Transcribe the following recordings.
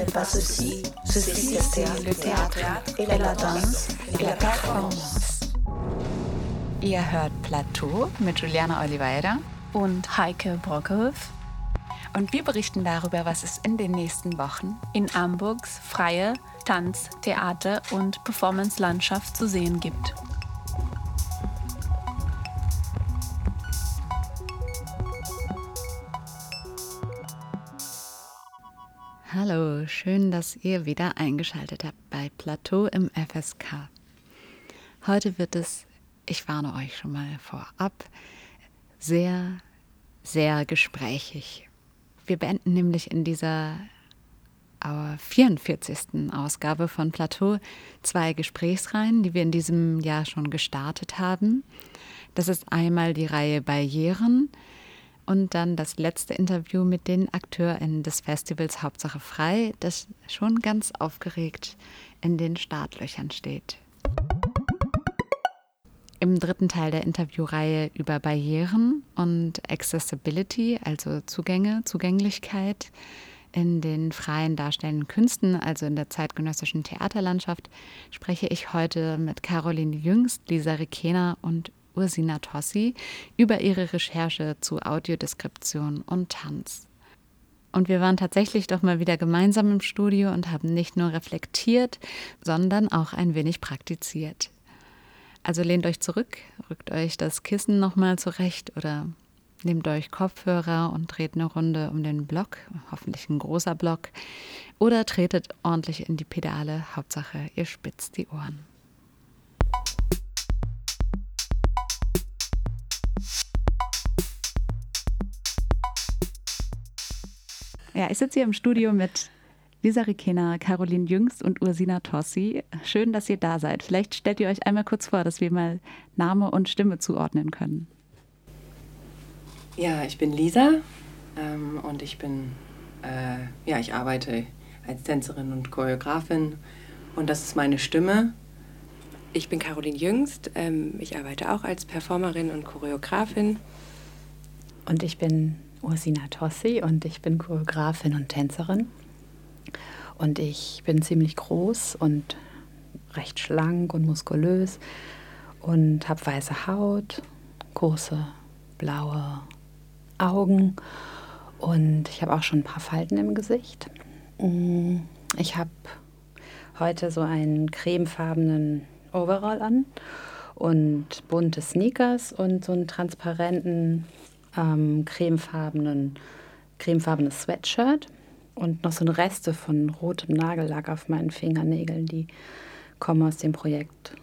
N'est pas ceci, ceci c'est le théâtre et la danse et la performance. Ihr hört Plateau mit Juliana Oliveira und Heike Brockhoff. Und wir berichten darüber, was es in den nächsten Wochen in Hamburgs freie Tanz-, Theater- und Performance-Landschaft zu sehen gibt. Hallo, schön, dass ihr wieder eingeschaltet habt bei Plateau im FSK. Heute wird es, ich warne euch schon mal vorab, sehr, sehr gesprächig. Wir beenden nämlich in dieser 44. Ausgabe von Plateau zwei Gesprächsreihen, die wir in diesem Jahr schon gestartet haben. Das ist einmal die Reihe Barrieren, und dann das letzte Interview mit den AkteurInnen des Festivals Hauptsache Frei, das schon ganz aufgeregt in den Startlöchern steht. Im dritten Teil der Interviewreihe über Barrieren und Accessibility, also Zugänge, Zugänglichkeit in den freien darstellenden Künsten, also in der zeitgenössischen Theaterlandschaft, spreche ich heute mit Caroline Jüngst, Lisa Rikena und Ursina Tossi über ihre Recherche zu Audiodeskription und Tanz. Und wir waren tatsächlich doch mal wieder gemeinsam im Studio und haben nicht nur reflektiert, sondern auch ein wenig praktiziert. Also lehnt euch zurück, rückt euch das Kissen nochmal zurecht oder nehmt euch Kopfhörer und dreht eine Runde um den Block, hoffentlich ein großer Block, oder tretet ordentlich in die Pedale, Hauptsache ihr spitzt die Ohren. Ja, ich sitze hier im Studio mit Lisa Rikena, Caroline Jüngst und Ursina Tossi. Schön, dass ihr da seid. Vielleicht stellt ihr euch einmal kurz vor, dass wir mal Name und Stimme zuordnen können. Ja, ich bin Lisa ähm, und ich bin, äh, ja, ich arbeite als Tänzerin und Choreografin und das ist meine Stimme. Ich bin Caroline Jüngst, ähm, ich arbeite auch als Performerin und Choreografin. Und ich bin Ursina Tossi und ich bin Choreografin und Tänzerin. Und ich bin ziemlich groß und recht schlank und muskulös und habe weiße Haut, große blaue Augen und ich habe auch schon ein paar Falten im Gesicht. Mm, ich habe heute so einen cremefarbenen Overall an und bunte Sneakers und so einen transparenten ähm, cremefarbenen, cremefarbenes Sweatshirt und noch so eine Reste von rotem Nagellack auf meinen Fingernägeln, die kommen aus dem Projekt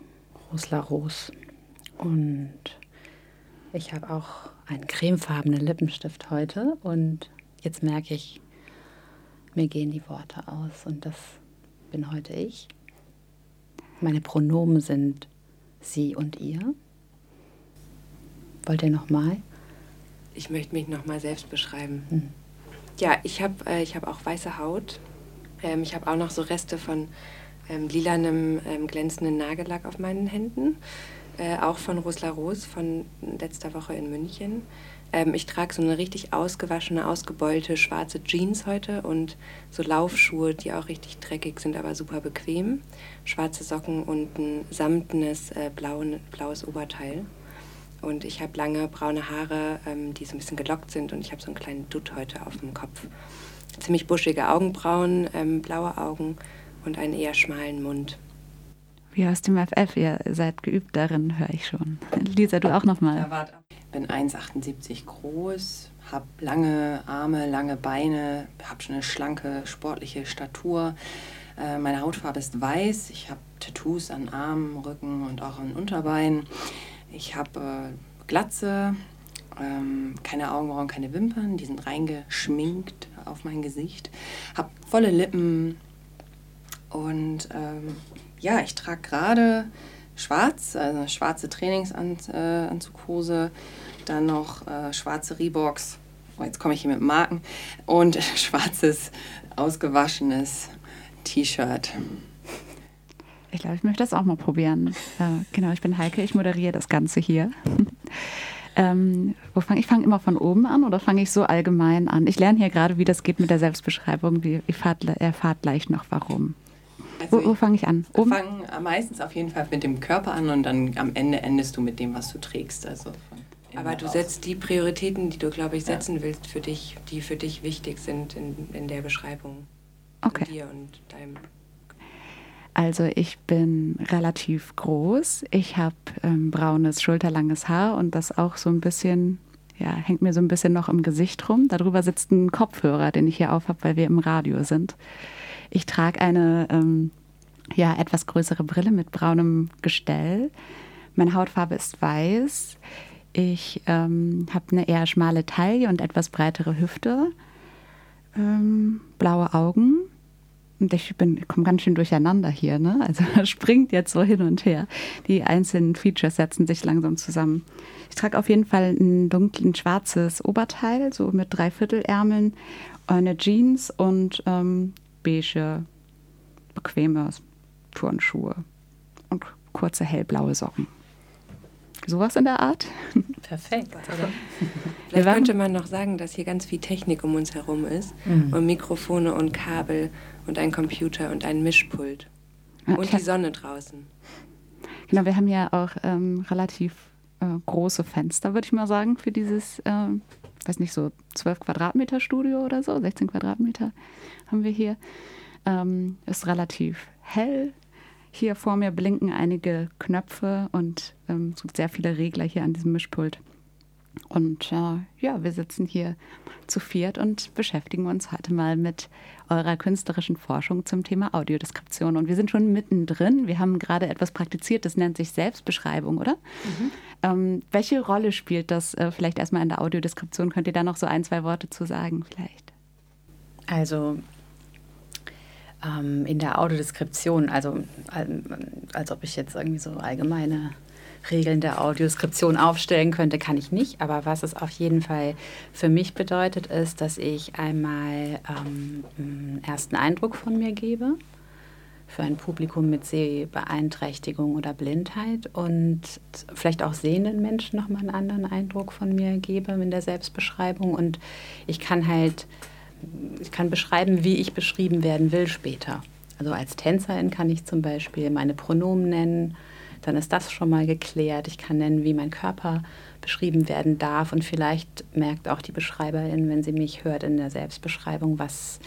Rosla Ros. Und ich habe auch einen cremefarbenen Lippenstift heute und jetzt merke ich, mir gehen die Worte aus und das bin heute ich. Meine Pronomen sind sie und ihr. Wollt ihr noch mal? Ich möchte mich nochmal selbst beschreiben. Mhm. Ja, ich habe äh, hab auch weiße Haut. Ähm, ich habe auch noch so Reste von ähm, lilanem, ähm, glänzenden Nagellack auf meinen Händen. Äh, auch von Rosla Ros von letzter Woche in München. Ähm, ich trage so eine richtig ausgewaschene, ausgebeulte schwarze Jeans heute und so Laufschuhe, die auch richtig dreckig sind, aber super bequem. Schwarze Socken und ein samtenes äh, blauen, blaues Oberteil. Und ich habe lange braune Haare, ähm, die so ein bisschen gelockt sind und ich habe so einen kleinen Dutt heute auf dem Kopf. Ziemlich buschige Augenbrauen, ähm, blaue Augen und einen eher schmalen Mund. Wie aus dem FF, ihr seid geübt darin, höre ich schon. Lisa, du auch nochmal. Ja, ich bin 1,78 groß, habe lange Arme, lange Beine, habe schon eine schlanke, sportliche Statur. Äh, meine Hautfarbe ist weiß, ich habe Tattoos an Armen, Rücken und auch an Unterbeinen. Ich habe äh, Glatze, ähm, keine Augenbrauen, keine Wimpern, die sind reingeschminkt auf mein Gesicht. Habe volle Lippen und ähm, ja, ich trage gerade schwarz, also eine schwarze Trainingsanzughose, dann noch äh, schwarze Reeboks. Oh, jetzt komme ich hier mit Marken und schwarzes ausgewaschenes T-Shirt. Ich glaube, ich möchte das auch mal probieren. Äh, genau, ich bin Heike, ich moderiere das Ganze hier. Ähm, wo fang, ich fange immer von oben an oder fange ich so allgemein an? Ich lerne hier gerade, wie das geht mit der Selbstbeschreibung. Wie, ihr fahrt, erfahrt gleich noch warum. Also wo, wo fange ich an? Oben? Wir fangen meistens auf jeden Fall mit dem Körper an und dann am Ende endest du mit dem, was du trägst. Also aber du setzt die Prioritäten, die du, glaube ich, setzen ja. willst für dich, die für dich wichtig sind in, in der Beschreibung okay. von dir und deinem. Also ich bin relativ groß. Ich habe ähm, braunes, schulterlanges Haar und das auch so ein bisschen, ja, hängt mir so ein bisschen noch im Gesicht rum. Darüber sitzt ein Kopfhörer, den ich hier auf habe, weil wir im Radio sind. Ich trage eine ähm, ja, etwas größere Brille mit braunem Gestell. Meine Hautfarbe ist weiß. Ich ähm, habe eine eher schmale Taille und etwas breitere Hüfte, ähm, blaue Augen. Und ich bin, komme ganz schön durcheinander hier, ne? Also springt jetzt so hin und her. Die einzelnen Features setzen sich langsam zusammen. Ich trage auf jeden Fall ein dunklen schwarzes Oberteil, so mit Dreiviertelärmeln, eine Jeans und ähm, beige, bequeme Turnschuhe und kurze hellblaue Socken. Sowas in der Art. Perfekt. Oder? Vielleicht könnte man noch sagen, dass hier ganz viel Technik um uns herum ist mhm. und Mikrofone und Kabel und ein Computer und ein Mischpult und die Sonne draußen. Genau, wir haben ja auch ähm, relativ äh, große Fenster, würde ich mal sagen, für dieses, äh, weiß nicht, so 12 Quadratmeter Studio oder so, 16 Quadratmeter haben wir hier. Ähm, ist relativ hell, hier vor mir blinken einige Knöpfe und ähm, es gibt sehr viele Regler hier an diesem Mischpult. Und äh, ja, wir sitzen hier zu viert und beschäftigen uns heute mal mit eurer künstlerischen Forschung zum Thema Audiodeskription. Und wir sind schon mittendrin. Wir haben gerade etwas praktiziert, das nennt sich Selbstbeschreibung, oder? Mhm. Ähm, welche Rolle spielt das äh, vielleicht erstmal in der Audiodeskription? Könnt ihr da noch so ein, zwei Worte zu sagen vielleicht? Also ähm, in der Audiodeskription, also als ob ich jetzt irgendwie so allgemeine Regeln der Audioskription aufstellen könnte, kann ich nicht. Aber was es auf jeden Fall für mich bedeutet, ist, dass ich einmal ähm, einen ersten Eindruck von mir gebe für ein Publikum mit Sehbeeinträchtigung oder Blindheit und vielleicht auch sehenden Menschen nochmal einen anderen Eindruck von mir gebe in der Selbstbeschreibung. Und ich kann halt ich kann beschreiben, wie ich beschrieben werden will später. Also als Tänzerin kann ich zum Beispiel meine Pronomen nennen, dann ist das schon mal geklärt. Ich kann nennen, wie mein Körper beschrieben werden darf und vielleicht merkt auch die Beschreiberin, wenn sie mich hört in der Selbstbeschreibung, was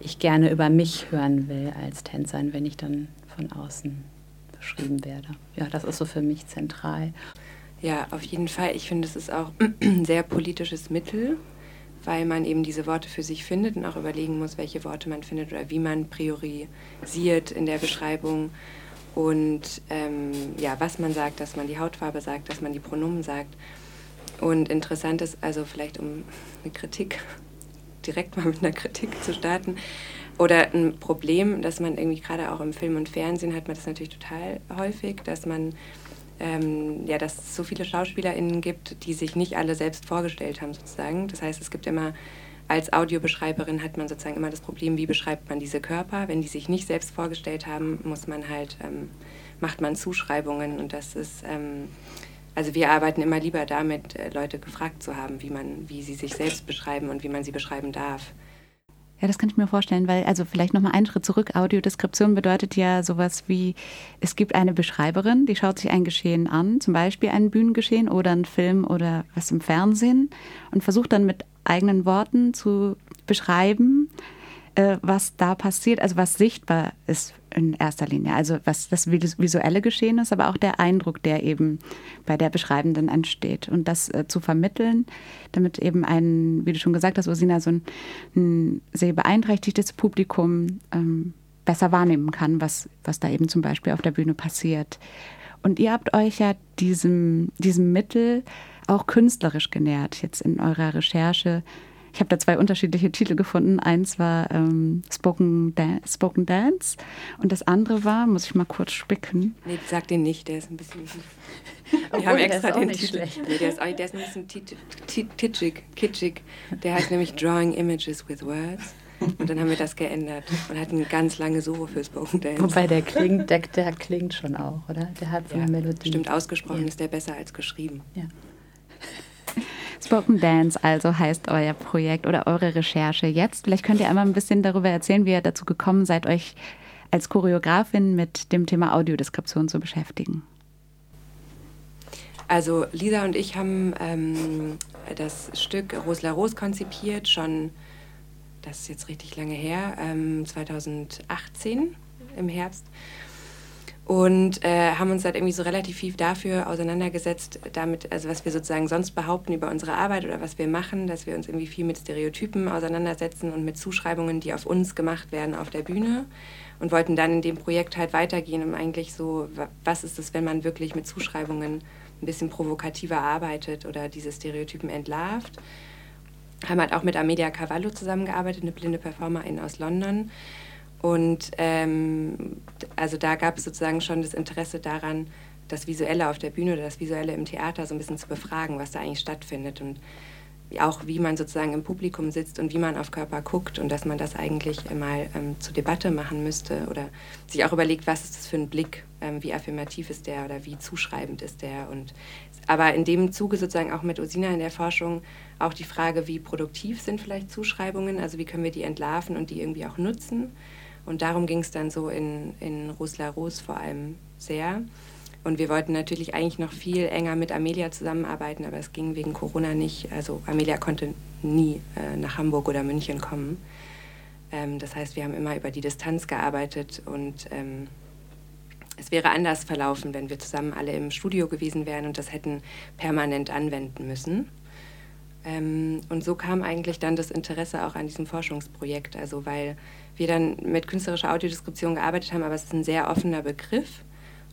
ich gerne über mich hören will als Tänzerin, wenn ich dann von außen beschrieben werde. Ja, das ist so für mich zentral. Ja, auf jeden Fall. Ich finde, es ist auch ein sehr politisches Mittel, weil man eben diese Worte für sich findet und auch überlegen muss, welche Worte man findet oder wie man priorisiert in der Beschreibung und ähm, ja, was man sagt, dass man die Hautfarbe sagt, dass man die Pronomen sagt. Und interessant ist, also vielleicht um eine Kritik, direkt mal mit einer Kritik zu starten, oder ein Problem, dass man irgendwie gerade auch im Film und Fernsehen hat man das natürlich total häufig, dass man ähm, ja, dass es so viele SchauspielerInnen gibt, die sich nicht alle selbst vorgestellt haben, sozusagen. Das heißt, es gibt immer, als Audiobeschreiberin hat man sozusagen immer das Problem, wie beschreibt man diese Körper. Wenn die sich nicht selbst vorgestellt haben, muss man halt, ähm, macht man Zuschreibungen und das ist, ähm, also wir arbeiten immer lieber damit, äh, Leute gefragt zu haben, wie man, wie sie sich selbst beschreiben und wie man sie beschreiben darf. Ja, das kann ich mir vorstellen, weil, also vielleicht nochmal einen Schritt zurück. Audiodeskription bedeutet ja sowas wie, es gibt eine Beschreiberin, die schaut sich ein Geschehen an, zum Beispiel ein Bühnengeschehen oder ein Film oder was im Fernsehen und versucht dann mit eigenen Worten zu beschreiben, äh, was da passiert, also was sichtbar ist in erster Linie. Also was das visuelle Geschehen ist, aber auch der Eindruck, der eben bei der Beschreibenden entsteht. Und das äh, zu vermitteln, damit eben ein, wie du schon gesagt hast, Ursina, so ein, ein sehr beeinträchtigtes Publikum ähm, besser wahrnehmen kann, was, was da eben zum Beispiel auf der Bühne passiert. Und ihr habt euch ja diesem, diesem Mittel auch künstlerisch genährt, jetzt in eurer Recherche ich habe da zwei unterschiedliche Titel gefunden. Eins war ähm, Spoken, Dan Spoken Dance und das andere war, muss ich mal kurz spicken. Nee, sag den nicht, der ist ein bisschen. Wir haben extra den Titel. Nee, der ist, auch, der ist ein bisschen kitschig, kitschig. Der heißt nämlich Drawing Images with Words. Und dann haben wir das geändert und hatten eine ganz lange Solo für Spoken Dance. Wobei der klingt, der, der klingt schon auch, oder? Der hat so ja, eine Melodie. Stimmt, ausgesprochen ja. ist der besser als geschrieben. Ja. Spoken Dance also heißt euer Projekt oder eure Recherche jetzt. Vielleicht könnt ihr einmal ein bisschen darüber erzählen, wie ihr dazu gekommen seid, euch als Choreografin mit dem Thema Audiodeskription zu beschäftigen. Also Lisa und ich haben ähm, das Stück Rosla Ros konzipiert, schon, das ist jetzt richtig lange her, ähm, 2018 im Herbst und äh, haben uns halt irgendwie so relativ viel dafür auseinandergesetzt, damit, also was wir sozusagen sonst behaupten über unsere Arbeit oder was wir machen, dass wir uns irgendwie viel mit Stereotypen auseinandersetzen und mit Zuschreibungen, die auf uns gemacht werden auf der Bühne und wollten dann in dem Projekt halt weitergehen und eigentlich so, was ist es, wenn man wirklich mit Zuschreibungen ein bisschen provokativer arbeitet oder diese Stereotypen entlarvt. Haben halt auch mit Amelia Cavallo zusammengearbeitet, eine blinde Performerin aus London und ähm, also da gab es sozusagen schon das Interesse daran, das Visuelle auf der Bühne oder das Visuelle im Theater so ein bisschen zu befragen, was da eigentlich stattfindet. Und auch wie man sozusagen im Publikum sitzt und wie man auf Körper guckt und dass man das eigentlich mal ähm, zur Debatte machen müsste oder sich auch überlegt, was ist das für ein Blick, ähm, wie affirmativ ist der oder wie zuschreibend ist der. Und aber in dem Zuge sozusagen auch mit Osina in der Forschung auch die Frage, wie produktiv sind vielleicht Zuschreibungen, also wie können wir die entlarven und die irgendwie auch nutzen und darum ging es dann so in, in Rosla Ros vor allem sehr. Und wir wollten natürlich eigentlich noch viel enger mit Amelia zusammenarbeiten, aber es ging wegen Corona nicht. Also Amelia konnte nie äh, nach Hamburg oder München kommen. Ähm, das heißt, wir haben immer über die Distanz gearbeitet und ähm, es wäre anders verlaufen, wenn wir zusammen alle im Studio gewesen wären und das hätten permanent anwenden müssen. Ähm, und so kam eigentlich dann das Interesse auch an diesem Forschungsprojekt, also weil wir dann mit künstlerischer Audiodeskription gearbeitet haben, aber es ist ein sehr offener Begriff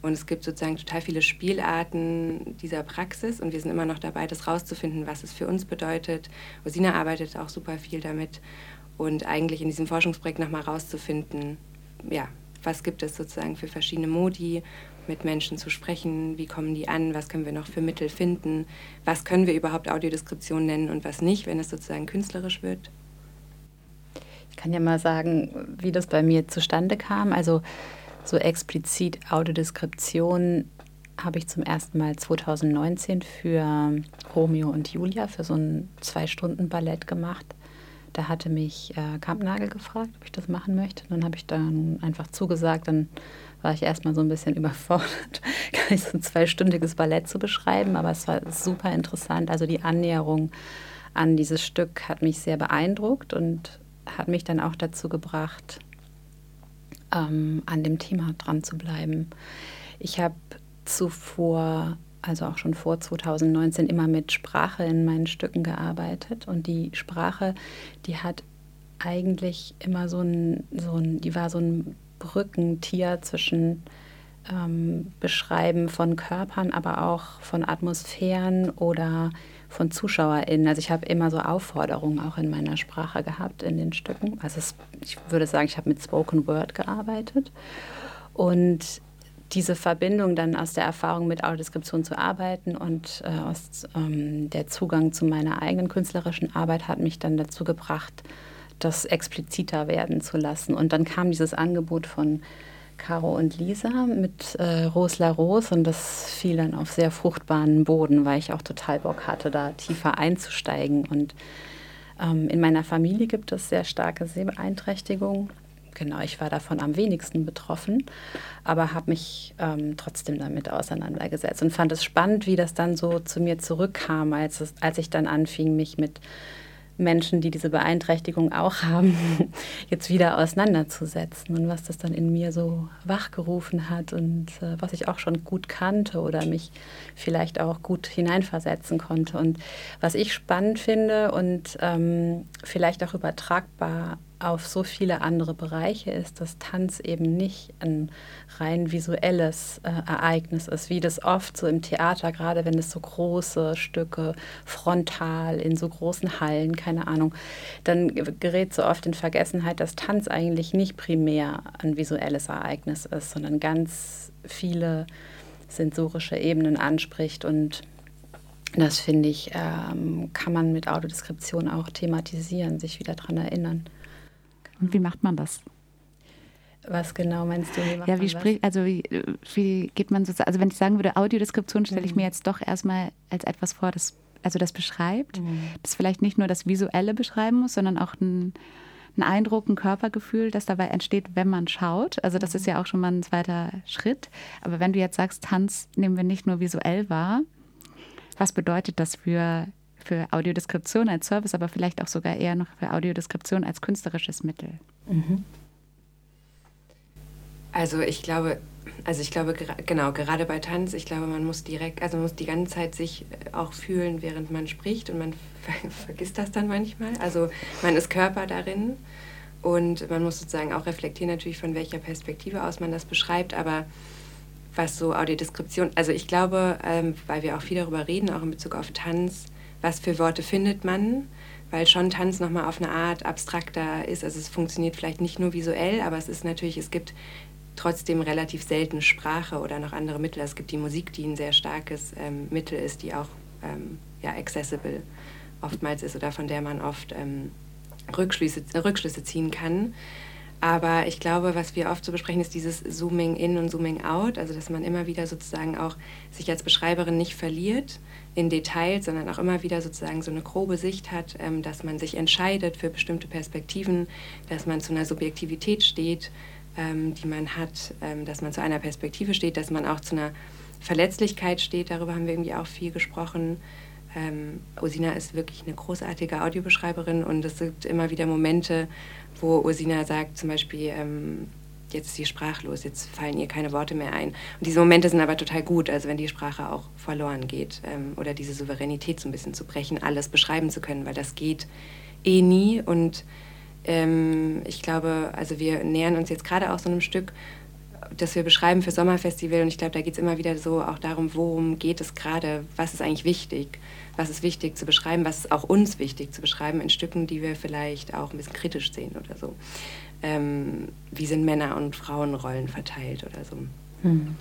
und es gibt sozusagen total viele Spielarten dieser Praxis und wir sind immer noch dabei, das rauszufinden, was es für uns bedeutet. Rosina arbeitet auch super viel damit und eigentlich in diesem Forschungsprojekt nochmal rauszufinden, ja, was gibt es sozusagen für verschiedene Modi, mit Menschen zu sprechen, wie kommen die an, was können wir noch für Mittel finden, was können wir überhaupt Audiodeskription nennen und was nicht, wenn es sozusagen künstlerisch wird. Kann ja mal sagen, wie das bei mir zustande kam. Also so explizit Audiodeskription habe ich zum ersten Mal 2019 für Romeo und Julia für so ein Zwei-Stunden-Ballett gemacht. Da hatte mich äh, Kampnagel gefragt, ob ich das machen möchte. Dann habe ich dann einfach zugesagt. Dann war ich erstmal so ein bisschen überfordert, gar nicht so ein zweistündiges Ballett zu beschreiben. Aber es war super interessant. Also die Annäherung an dieses Stück hat mich sehr beeindruckt und hat mich dann auch dazu gebracht, ähm, an dem Thema dran zu bleiben. Ich habe zuvor, also auch schon vor 2019, immer mit Sprache in meinen Stücken gearbeitet. Und die Sprache, die hat eigentlich immer so ein, so ein die war so ein Brückentier zwischen ähm, Beschreiben von Körpern, aber auch von Atmosphären oder von ZuschauerInnen. Also ich habe immer so Aufforderungen auch in meiner Sprache gehabt in den Stücken. Also es, ich würde sagen, ich habe mit Spoken Word gearbeitet. Und diese Verbindung dann aus der Erfahrung mit Audiodeskription zu arbeiten und äh, aus ähm, der Zugang zu meiner eigenen künstlerischen Arbeit hat mich dann dazu gebracht, das expliziter werden zu lassen. Und dann kam dieses Angebot von Caro und Lisa mit äh, Rosla Ros und das fiel dann auf sehr fruchtbaren Boden, weil ich auch total Bock hatte, da tiefer einzusteigen. Und ähm, in meiner Familie gibt es sehr starke Sehbeeinträchtigungen. Genau, ich war davon am wenigsten betroffen, aber habe mich ähm, trotzdem damit auseinandergesetzt und fand es spannend, wie das dann so zu mir zurückkam, als, es, als ich dann anfing, mich mit Menschen, die diese Beeinträchtigung auch haben, jetzt wieder auseinanderzusetzen und was das dann in mir so wachgerufen hat und äh, was ich auch schon gut kannte oder mich vielleicht auch gut hineinversetzen konnte. Und was ich spannend finde und ähm, vielleicht auch übertragbar auf so viele andere Bereiche ist, dass Tanz eben nicht ein rein visuelles äh, Ereignis ist, wie das oft so im Theater, gerade wenn es so große Stücke frontal in so großen Hallen, keine Ahnung, dann gerät so oft in Vergessenheit, dass Tanz eigentlich nicht primär ein visuelles Ereignis ist, sondern ganz viele sensorische Ebenen anspricht und das finde ich, ähm, kann man mit Autodeskription auch thematisieren, sich wieder daran erinnern. Und wie macht man das? Was genau meinst du? Wie ja, wie spricht, also wie, wie geht man so, also wenn ich sagen würde Audiodeskription, stelle ich mir mhm. jetzt doch erstmal als etwas vor, das also das beschreibt, mhm. das vielleicht nicht nur das Visuelle beschreiben muss, sondern auch ein, ein Eindruck, ein Körpergefühl, das dabei entsteht, wenn man schaut. Also das ist ja auch schon mal ein zweiter Schritt. Aber wenn du jetzt sagst, Tanz nehmen wir nicht nur visuell wahr, was bedeutet das für, für Audiodeskription als Service, aber vielleicht auch sogar eher noch für Audiodeskription als künstlerisches Mittel? Mhm. Also ich glaube, also ich glaube, genau, gerade bei Tanz, ich glaube, man muss direkt, also man muss die ganze Zeit sich äh, auch fühlen, während man spricht und man ver vergisst das dann manchmal. Also man ist Körper darin und man muss sozusagen auch reflektieren natürlich, von welcher Perspektive aus man das beschreibt, aber was so Audiodeskription, also ich glaube, ähm, weil wir auch viel darüber reden, auch in Bezug auf Tanz, was für Worte findet man, weil schon Tanz nochmal auf eine Art abstrakter ist. Also es funktioniert vielleicht nicht nur visuell, aber es ist natürlich, es gibt trotzdem relativ selten Sprache oder noch andere Mittel. Es gibt die Musik, die ein sehr starkes ähm, Mittel ist, die auch ähm, ja, accessible oftmals ist oder von der man oft ähm, Rückschlüsse, Rückschlüsse ziehen kann. Aber ich glaube, was wir oft so besprechen, ist dieses Zooming in und Zooming out, also dass man immer wieder sozusagen auch sich als Beschreiberin nicht verliert in Details, sondern auch immer wieder sozusagen so eine grobe Sicht hat, ähm, dass man sich entscheidet für bestimmte Perspektiven, dass man zu einer Subjektivität steht, ähm, die man hat, ähm, dass man zu einer Perspektive steht, dass man auch zu einer Verletzlichkeit steht, darüber haben wir irgendwie auch viel gesprochen. Ähm, Ursina ist wirklich eine großartige Audiobeschreiberin und es gibt immer wieder Momente, wo Ursina sagt, zum Beispiel, ähm, jetzt ist sie sprachlos, jetzt fallen ihr keine Worte mehr ein. Und diese Momente sind aber total gut, also wenn die Sprache auch verloren geht ähm, oder diese Souveränität so ein bisschen zu brechen, alles beschreiben zu können, weil das geht eh nie. Und ähm, ich glaube, also wir nähern uns jetzt gerade auch so einem Stück, das wir beschreiben für Sommerfestival und ich glaube, da geht es immer wieder so auch darum, worum geht es gerade, was ist eigentlich wichtig was ist wichtig zu beschreiben, was ist auch uns wichtig zu beschreiben in Stücken, die wir vielleicht auch ein bisschen kritisch sehen oder so. Ähm, wie sind Männer- und Frauenrollen verteilt oder so. Hm.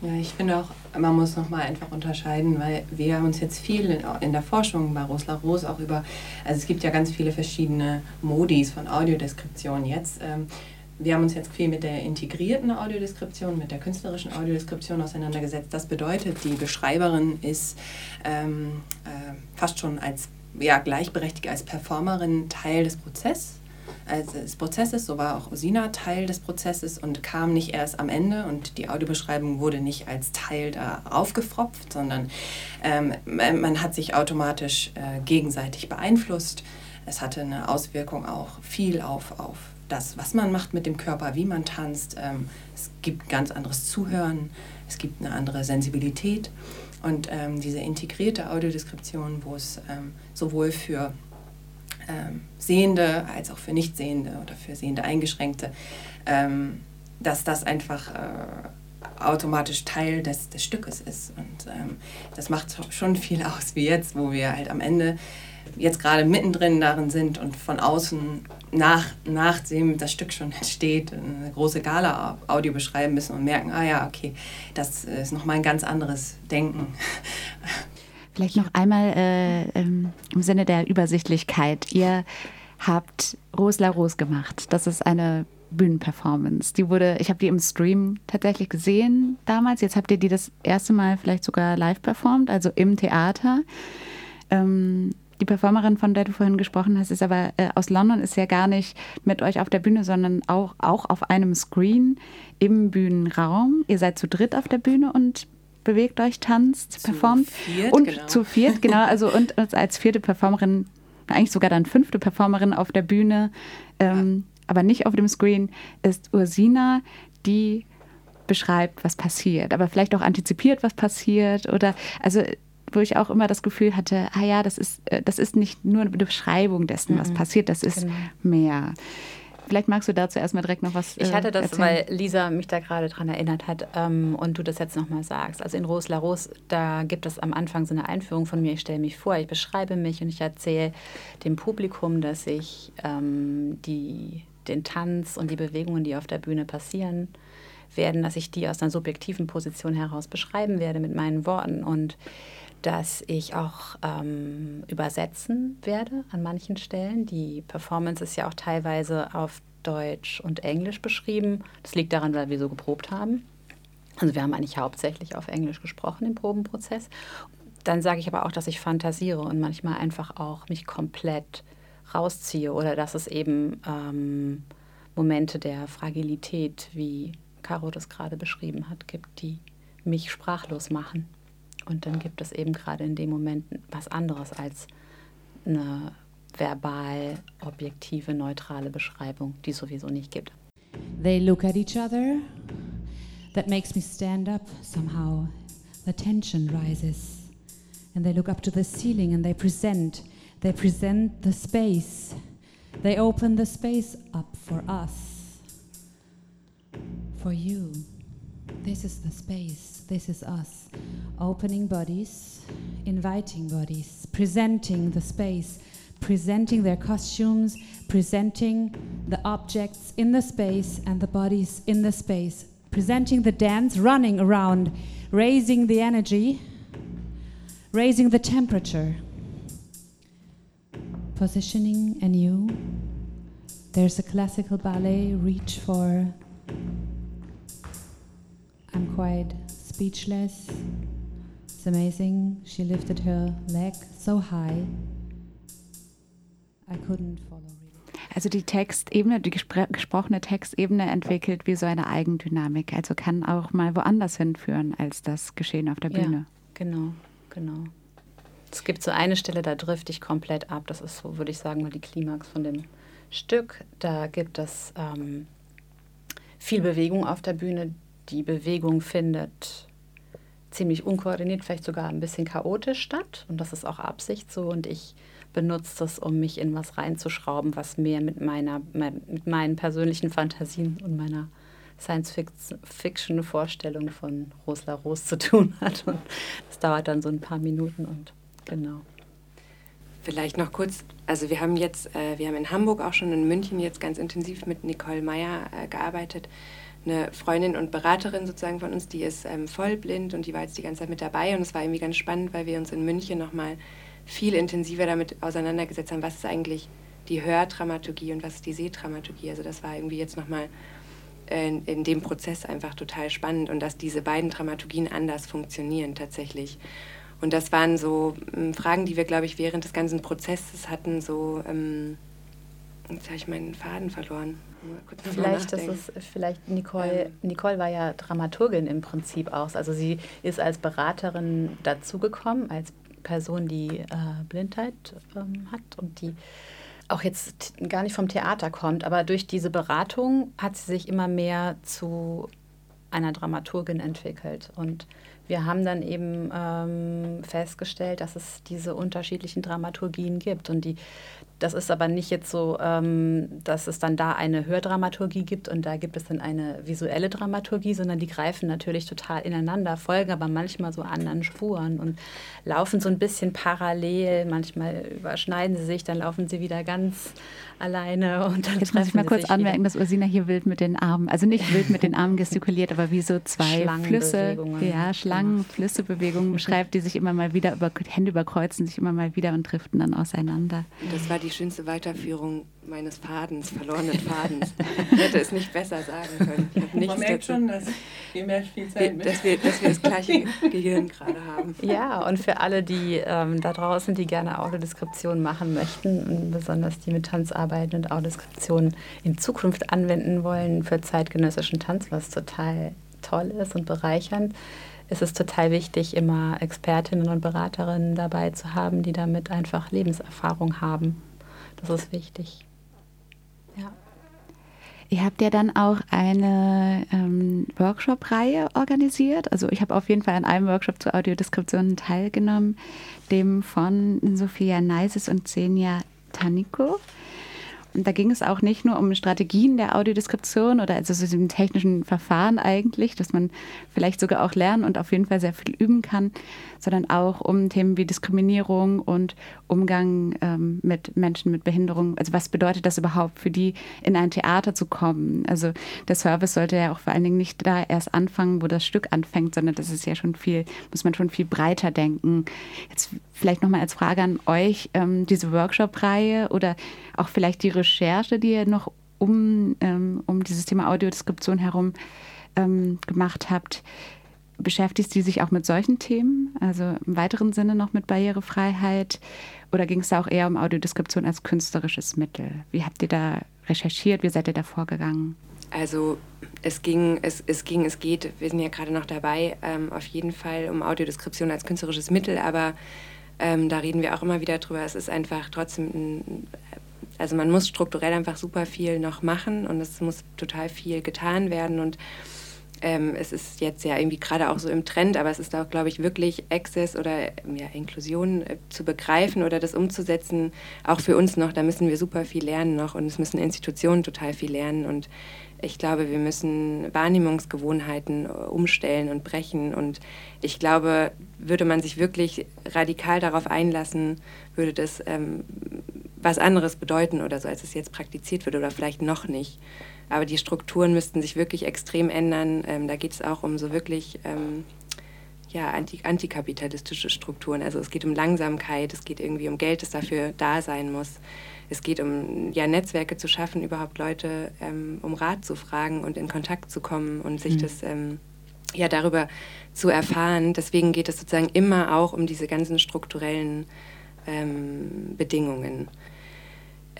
Ja, ich finde auch, man muss nochmal einfach unterscheiden, weil wir haben uns jetzt viel in, in der Forschung bei Rosla Rose auch über, also es gibt ja ganz viele verschiedene Modis von Audiodeskription jetzt. Ähm, wir haben uns jetzt viel mit der integrierten Audiodeskription, mit der künstlerischen Audiodeskription auseinandergesetzt. Das bedeutet, die Beschreiberin ist ähm, äh, fast schon als ja, gleichberechtigt als Performerin Teil des Prozesses. Also des Prozesses, so war auch Usina Teil des Prozesses und kam nicht erst am Ende und die Audiobeschreibung wurde nicht als Teil da aufgefropft, sondern ähm, man hat sich automatisch äh, gegenseitig beeinflusst. Es hatte eine Auswirkung auch viel auf, auf das, was man macht mit dem Körper, wie man tanzt. Ähm, es gibt ganz anderes Zuhören, es gibt eine andere Sensibilität. Und ähm, diese integrierte Audiodeskription, wo es ähm, sowohl für ähm, Sehende als auch für Nichtsehende oder für Sehende Eingeschränkte, ähm, dass das einfach äh, automatisch Teil des, des Stückes ist. Und ähm, das macht schon viel aus, wie jetzt, wo wir halt am Ende jetzt gerade mittendrin darin sind und von außen nach, nachdem das Stück schon entsteht, eine große Gala-Audio beschreiben müssen und merken, ah ja, okay, das ist nochmal ein ganz anderes Denken. Vielleicht noch einmal äh, im Sinne der Übersichtlichkeit. Ihr habt Rose la Rose gemacht. Das ist eine Bühnenperformance. Die wurde, ich habe die im Stream tatsächlich gesehen damals. Jetzt habt ihr die das erste Mal vielleicht sogar live performt, also im Theater. Ähm, die Performerin, von der du vorhin gesprochen hast, ist aber äh, aus London, ist ja gar nicht mit euch auf der Bühne, sondern auch, auch auf einem Screen im Bühnenraum. Ihr seid zu dritt auf der Bühne und bewegt euch, tanzt, zu performt. Viert, und genau. zu viert, genau. Also und als vierte Performerin, eigentlich sogar dann fünfte Performerin auf der Bühne, ähm, ja. aber nicht auf dem Screen, ist Ursina, die beschreibt, was passiert, aber vielleicht auch antizipiert, was passiert oder also wo ich auch immer das Gefühl hatte, ah ja, das ist, äh, das ist nicht nur eine Beschreibung dessen, was mhm. passiert, das ist genau. mehr. Vielleicht magst du dazu erstmal direkt noch was. Ich hatte das, erzählen. weil Lisa mich da gerade dran erinnert hat ähm, und du das jetzt nochmal sagst. Also in Rose la Rose, da gibt es am Anfang so eine Einführung von mir. Ich stelle mich vor, ich beschreibe mich und ich erzähle dem Publikum, dass ich ähm, die, den Tanz und die Bewegungen, die auf der Bühne passieren werden, dass ich die aus einer subjektiven Position heraus beschreiben werde mit meinen Worten. Und dass ich auch ähm, übersetzen werde an manchen Stellen. Die Performance ist ja auch teilweise auf Deutsch und Englisch beschrieben. Das liegt daran, weil wir so geprobt haben. Also wir haben eigentlich hauptsächlich auf Englisch gesprochen im Probenprozess dann sage ich aber auch, dass ich fantasiere und manchmal einfach auch mich komplett rausziehe oder dass es eben ähm, Momente der Fragilität, wie Caro das gerade beschrieben hat, gibt, die mich sprachlos machen. Und dann gibt es eben gerade in dem Moment was anderes als eine verbal, objektive, neutrale Beschreibung, die es sowieso nicht gibt. They look at each other. That makes me stand up somehow. The tension rises. And they look up to the ceiling and they present. They present the space. They open the space up for us. For you. This is the space. This is us. Opening bodies, inviting bodies, presenting the space, presenting their costumes, presenting the objects in the space and the bodies in the space, presenting the dance, running around, raising the energy, raising the temperature, positioning anew. There's a classical ballet, reach for. I'm quite speechless. It's amazing. She lifted her leg so high. I couldn't follow. Also die Textebene, die gespr gesprochene Textebene entwickelt wie so eine Eigendynamik. Also kann auch mal woanders hinführen als das Geschehen auf der Bühne. Ja, genau, genau. Es gibt so eine Stelle, da drifte ich komplett ab. Das ist so, würde ich sagen, mal die Klimax von dem Stück. Da gibt es ähm, viel Bewegung auf der Bühne. Die Bewegung findet ziemlich unkoordiniert, vielleicht sogar ein bisschen chaotisch statt. Und das ist auch Absicht so. Und ich benutze das, um mich in was reinzuschrauben, was mehr mit, meiner, mit meinen persönlichen Fantasien und meiner Science-Fiction-Vorstellung von Rosla Ros zu tun hat. Und das dauert dann so ein paar Minuten und genau. Vielleicht noch kurz, also wir haben jetzt, äh, wir haben in Hamburg auch schon in München jetzt ganz intensiv mit Nicole Meyer äh, gearbeitet. Eine Freundin und Beraterin sozusagen von uns, die ist ähm, vollblind und die war jetzt die ganze Zeit mit dabei und es war irgendwie ganz spannend, weil wir uns in München nochmal viel intensiver damit auseinandergesetzt haben, was ist eigentlich die Hördramaturgie und was ist die Sehdramaturgie. Also das war irgendwie jetzt nochmal in, in dem Prozess einfach total spannend und dass diese beiden Dramaturgien anders funktionieren tatsächlich. Und das waren so ähm, Fragen, die wir, glaube ich, während des ganzen Prozesses hatten. So, ähm, jetzt habe ich meinen Faden verloren. Vielleicht, ist, vielleicht Nicole, ähm. Nicole war ja Dramaturgin im Prinzip auch. Also sie ist als Beraterin dazugekommen, als Person, die äh, Blindheit ähm, hat und die auch jetzt gar nicht vom Theater kommt, aber durch diese Beratung hat sie sich immer mehr zu einer Dramaturgin entwickelt. Und wir haben dann eben ähm, festgestellt, dass es diese unterschiedlichen Dramaturgien gibt. Und die das ist aber nicht jetzt so, ähm, dass es dann da eine Hördramaturgie gibt und da gibt es dann eine visuelle Dramaturgie, sondern die greifen natürlich total ineinander, folgen aber manchmal so anderen Spuren und laufen so ein bisschen parallel. Manchmal überschneiden sie sich, dann laufen sie wieder ganz alleine und dann Jetzt muss ich mal kurz anmerken, dass Ursina hier wild mit den Armen, also nicht wild mit den Armen gestikuliert, aber wie so zwei Flüsse, ja, Schlangen, Flüssebewegungen beschreibt, die sich immer mal wieder über Hände überkreuzen, sich immer mal wieder und driften dann auseinander. Das war die schönste Weiterführung meines Fadens, verlorenen Fadens. Ich hätte es nicht besser sagen können. Man merkt dazu. schon, dass wir mehr Spielzeit mit. Dass wir, dass wir das gleiche Gehirn gerade haben. Ja, und für alle, die ähm, da draußen, die gerne Audiodeskription machen möchten, und besonders die mit Tanz arbeiten und Audiodeskription in Zukunft anwenden wollen für zeitgenössischen Tanz, was total toll ist und bereichernd, ist es total wichtig, immer Expertinnen und Beraterinnen dabei zu haben, die damit einfach Lebenserfahrung haben. Das ist wichtig. Ihr habt ja dann auch eine ähm, Workshop-Reihe organisiert. Also ich habe auf jeden Fall an einem Workshop zur Audiodeskription teilgenommen, dem von Sophia Neises und Xenia Taniko. Und da ging es auch nicht nur um Strategien der Audiodeskription oder also so dem technischen Verfahren eigentlich, dass man vielleicht sogar auch lernen und auf jeden Fall sehr viel üben kann, sondern auch um Themen wie Diskriminierung und Umgang ähm, mit Menschen mit Behinderung. Also was bedeutet das überhaupt für die, in ein Theater zu kommen? Also der Service sollte ja auch vor allen Dingen nicht da erst anfangen, wo das Stück anfängt, sondern das ist ja schon viel, muss man schon viel breiter denken. Jetzt vielleicht nochmal als Frage an euch, ähm, diese Workshop-Reihe oder auch vielleicht die Recherche, die ihr noch um, ähm, um dieses Thema Audiodeskription herum ähm, gemacht habt. Beschäftigt sie sich auch mit solchen Themen, also im weiteren Sinne noch mit Barrierefreiheit? Oder ging es da auch eher um Audiodeskription als künstlerisches Mittel? Wie habt ihr da recherchiert? Wie seid ihr da vorgegangen? Also es ging, es, es ging, es geht, wir sind ja gerade noch dabei, ähm, auf jeden Fall um Audiodeskription als künstlerisches Mittel, aber ähm, da reden wir auch immer wieder drüber. Es ist einfach trotzdem ein, also man muss strukturell einfach super viel noch machen und es muss total viel getan werden und ähm, es ist jetzt ja irgendwie gerade auch so im Trend, aber es ist auch, glaube ich, wirklich Access oder ja, Inklusion äh, zu begreifen oder das umzusetzen, auch für uns noch. Da müssen wir super viel lernen noch und es müssen Institutionen total viel lernen und ich glaube, wir müssen Wahrnehmungsgewohnheiten äh, umstellen und brechen. Und ich glaube, würde man sich wirklich radikal darauf einlassen, würde das ähm, was anderes bedeuten oder so, als es jetzt praktiziert wird oder vielleicht noch nicht. Aber die Strukturen müssten sich wirklich extrem ändern. Ähm, da geht es auch um so wirklich ähm, ja, anti antikapitalistische Strukturen. Also es geht um Langsamkeit, es geht irgendwie um Geld, das dafür da sein muss es geht um ja, Netzwerke zu schaffen, überhaupt Leute ähm, um Rat zu fragen und in Kontakt zu kommen und sich mhm. das ähm, ja darüber zu erfahren. Deswegen geht es sozusagen immer auch um diese ganzen strukturellen ähm, Bedingungen.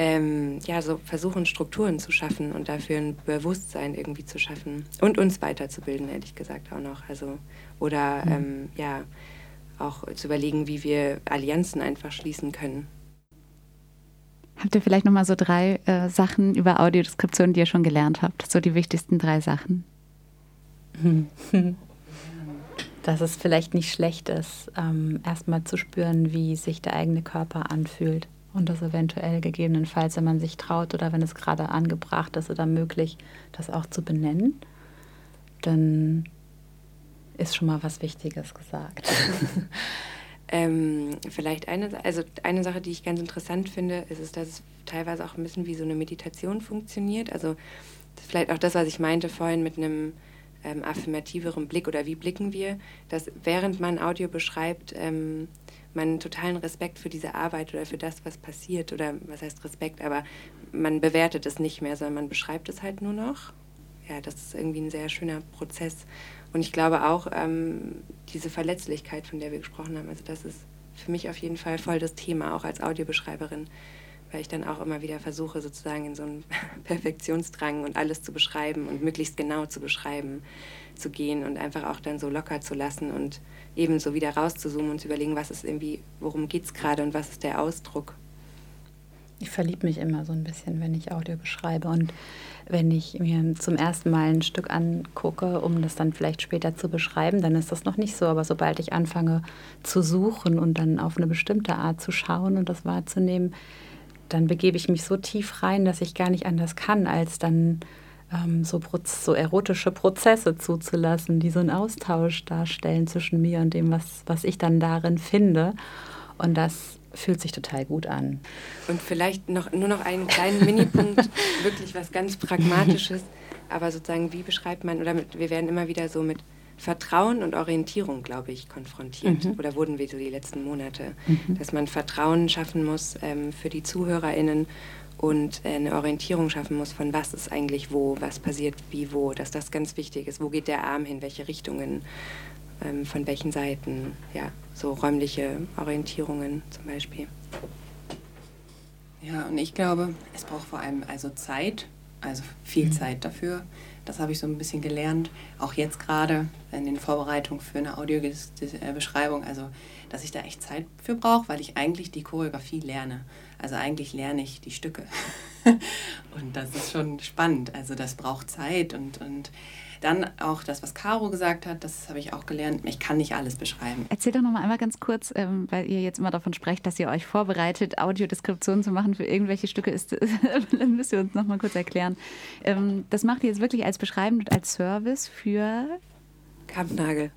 Ähm, ja, so versuchen Strukturen zu schaffen und dafür ein Bewusstsein irgendwie zu schaffen und uns weiterzubilden, ehrlich gesagt auch noch. Also oder mhm. ähm, ja auch zu überlegen, wie wir Allianzen einfach schließen können. Habt ihr vielleicht nochmal so drei äh, Sachen über Audiodeskription, die ihr schon gelernt habt? So die wichtigsten drei Sachen. Dass es vielleicht nicht schlecht ist, ähm, erstmal zu spüren, wie sich der eigene Körper anfühlt. Und das eventuell gegebenenfalls, wenn man sich traut oder wenn es gerade angebracht ist oder möglich, das auch zu benennen. Dann ist schon mal was Wichtiges gesagt. Ähm, vielleicht eine, also eine Sache, die ich ganz interessant finde, ist, ist, dass es teilweise auch ein bisschen wie so eine Meditation funktioniert. Also vielleicht auch das, was ich meinte vorhin mit einem ähm, affirmativeren Blick oder wie blicken wir, dass während man Audio beschreibt, ähm, man totalen Respekt für diese Arbeit oder für das, was passiert oder was heißt Respekt, aber man bewertet es nicht mehr, sondern man beschreibt es halt nur noch. Ja, das ist irgendwie ein sehr schöner Prozess. Und ich glaube auch, ähm, diese Verletzlichkeit, von der wir gesprochen haben, also das ist für mich auf jeden Fall voll das Thema, auch als Audiobeschreiberin, weil ich dann auch immer wieder versuche, sozusagen in so einen Perfektionsdrang und alles zu beschreiben und möglichst genau zu beschreiben zu gehen und einfach auch dann so locker zu lassen und eben so wieder rauszuzoomen und zu überlegen, was ist irgendwie, worum geht es gerade und was ist der Ausdruck. Ich verliebe mich immer so ein bisschen, wenn ich Audio beschreibe und wenn ich mir zum ersten Mal ein Stück angucke, um das dann vielleicht später zu beschreiben, dann ist das noch nicht so. Aber sobald ich anfange zu suchen und dann auf eine bestimmte Art zu schauen und das wahrzunehmen, dann begebe ich mich so tief rein, dass ich gar nicht anders kann, als dann ähm, so, so erotische Prozesse zuzulassen, die so einen Austausch darstellen zwischen mir und dem, was, was ich dann darin finde. Und das fühlt sich total gut an. Und vielleicht noch, nur noch einen kleinen Minipunkt, wirklich was ganz Pragmatisches, aber sozusagen, wie beschreibt man, oder mit, wir werden immer wieder so mit Vertrauen und Orientierung, glaube ich, konfrontiert. Mhm. Oder wurden wir so die letzten Monate, mhm. dass man Vertrauen schaffen muss ähm, für die ZuhörerInnen und äh, eine Orientierung schaffen muss, von was ist eigentlich wo, was passiert wie wo, dass das ganz wichtig ist. Wo geht der Arm hin, welche Richtungen, ähm, von welchen Seiten, ja, so räumliche Orientierungen zum Beispiel. Ja, und ich glaube, es braucht vor allem also Zeit, also viel mhm. Zeit dafür. Das habe ich so ein bisschen gelernt, auch jetzt gerade in den Vorbereitungen für eine Audiobeschreibung, also dass ich da echt Zeit für brauche, weil ich eigentlich die Choreografie lerne. Also eigentlich lerne ich die Stücke. und das ist schon spannend. Also das braucht Zeit und, und dann auch das, was Caro gesagt hat, das habe ich auch gelernt. Ich kann nicht alles beschreiben. Erzähl doch noch mal einmal ganz kurz, ähm, weil ihr jetzt immer davon sprecht, dass ihr euch vorbereitet, Audiodeskriptionen zu machen für irgendwelche Stücke. Ist, dann müsst ihr uns noch mal kurz erklären. Ähm, das macht ihr jetzt wirklich als Beschreiben und als Service für Kampnagel.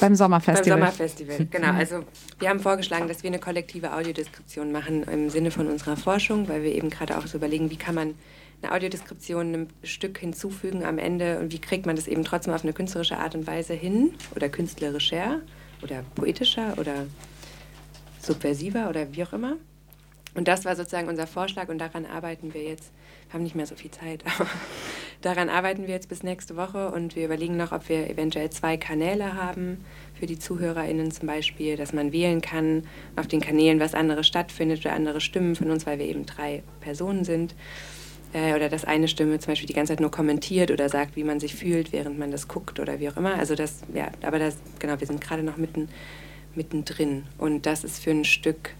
Beim Sommerfestival. Beim Sommerfestival, genau. Also wir haben vorgeschlagen, dass wir eine kollektive Audiodeskription machen im Sinne von unserer Forschung, weil wir eben gerade auch so überlegen, wie kann man eine Audiodeskription einem Stück hinzufügen am Ende. Und wie kriegt man das eben trotzdem auf eine künstlerische Art und Weise hin? Oder künstlerischer? Oder poetischer? Oder subversiver? Oder wie auch immer. Und das war sozusagen unser Vorschlag. Und daran arbeiten wir jetzt. Wir haben nicht mehr so viel Zeit, aber daran arbeiten wir jetzt bis nächste Woche. Und wir überlegen noch, ob wir eventuell zwei Kanäle haben für die ZuhörerInnen zum Beispiel, dass man wählen kann auf den Kanälen, was anderes stattfindet oder andere Stimmen von uns, weil wir eben drei Personen sind. Äh, oder dass eine Stimme zum Beispiel die ganze Zeit nur kommentiert oder sagt, wie man sich fühlt, während man das guckt oder wie auch immer. Also das, ja, aber das, genau, wir sind gerade noch mitten, mittendrin. Und das ist für ein Stück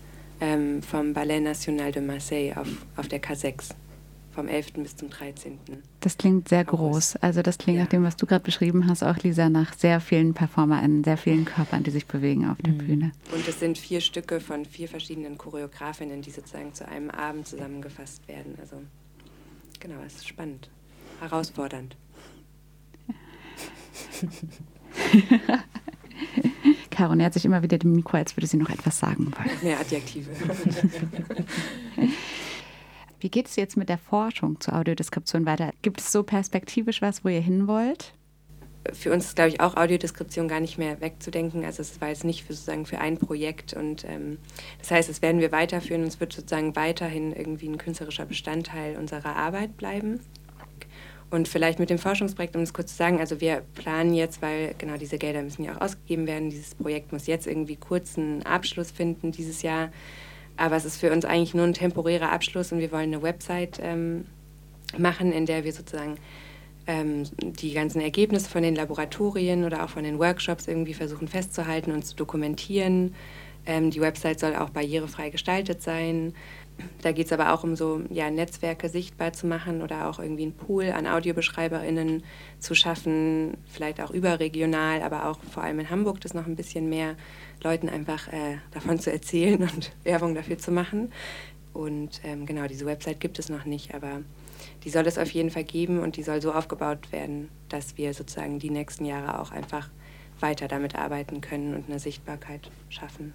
ähm, vom Ballet National de Marseille auf, auf der K6 vom 11. bis zum 13. Das klingt sehr August. groß. Also das klingt ja. nach dem, was du gerade beschrieben hast, auch Lisa, nach sehr vielen PerformerInnen, sehr vielen Körpern, die sich bewegen auf der mhm. Bühne. Und es sind vier Stücke von vier verschiedenen Choreografinnen, die sozusagen zu einem Abend zusammengefasst werden. Also genau, es ist spannend, herausfordernd. Caro nähert sich immer wieder dem Mikro, als würde sie noch etwas sagen wollen. Mehr Adjektive. Wie geht es jetzt mit der Forschung zur Audiodeskription weiter? Gibt es so perspektivisch was, wo ihr hin wollt? Für uns ist, glaube ich, auch Audiodeskription gar nicht mehr wegzudenken. Also es war jetzt nicht für, sozusagen für ein Projekt. Und ähm, das heißt, das werden wir weiterführen und es wird sozusagen weiterhin irgendwie ein künstlerischer Bestandteil unserer Arbeit bleiben. Und vielleicht mit dem Forschungsprojekt, um es kurz zu sagen, also wir planen jetzt, weil genau diese Gelder müssen ja auch ausgegeben werden, dieses Projekt muss jetzt irgendwie kurz einen Abschluss finden dieses Jahr. Aber es ist für uns eigentlich nur ein temporärer Abschluss und wir wollen eine Website ähm, machen, in der wir sozusagen ähm, die ganzen Ergebnisse von den Laboratorien oder auch von den Workshops irgendwie versuchen festzuhalten und zu dokumentieren. Ähm, die Website soll auch barrierefrei gestaltet sein. Da geht es aber auch um so ja, Netzwerke sichtbar zu machen oder auch irgendwie einen Pool an AudiobeschreiberInnen zu schaffen, vielleicht auch überregional, aber auch vor allem in Hamburg das noch ein bisschen mehr Leuten einfach äh, davon zu erzählen und Werbung dafür zu machen. Und ähm, genau, diese Website gibt es noch nicht, aber die soll es auf jeden Fall geben und die soll so aufgebaut werden, dass wir sozusagen die nächsten Jahre auch einfach weiter damit arbeiten können und eine Sichtbarkeit schaffen.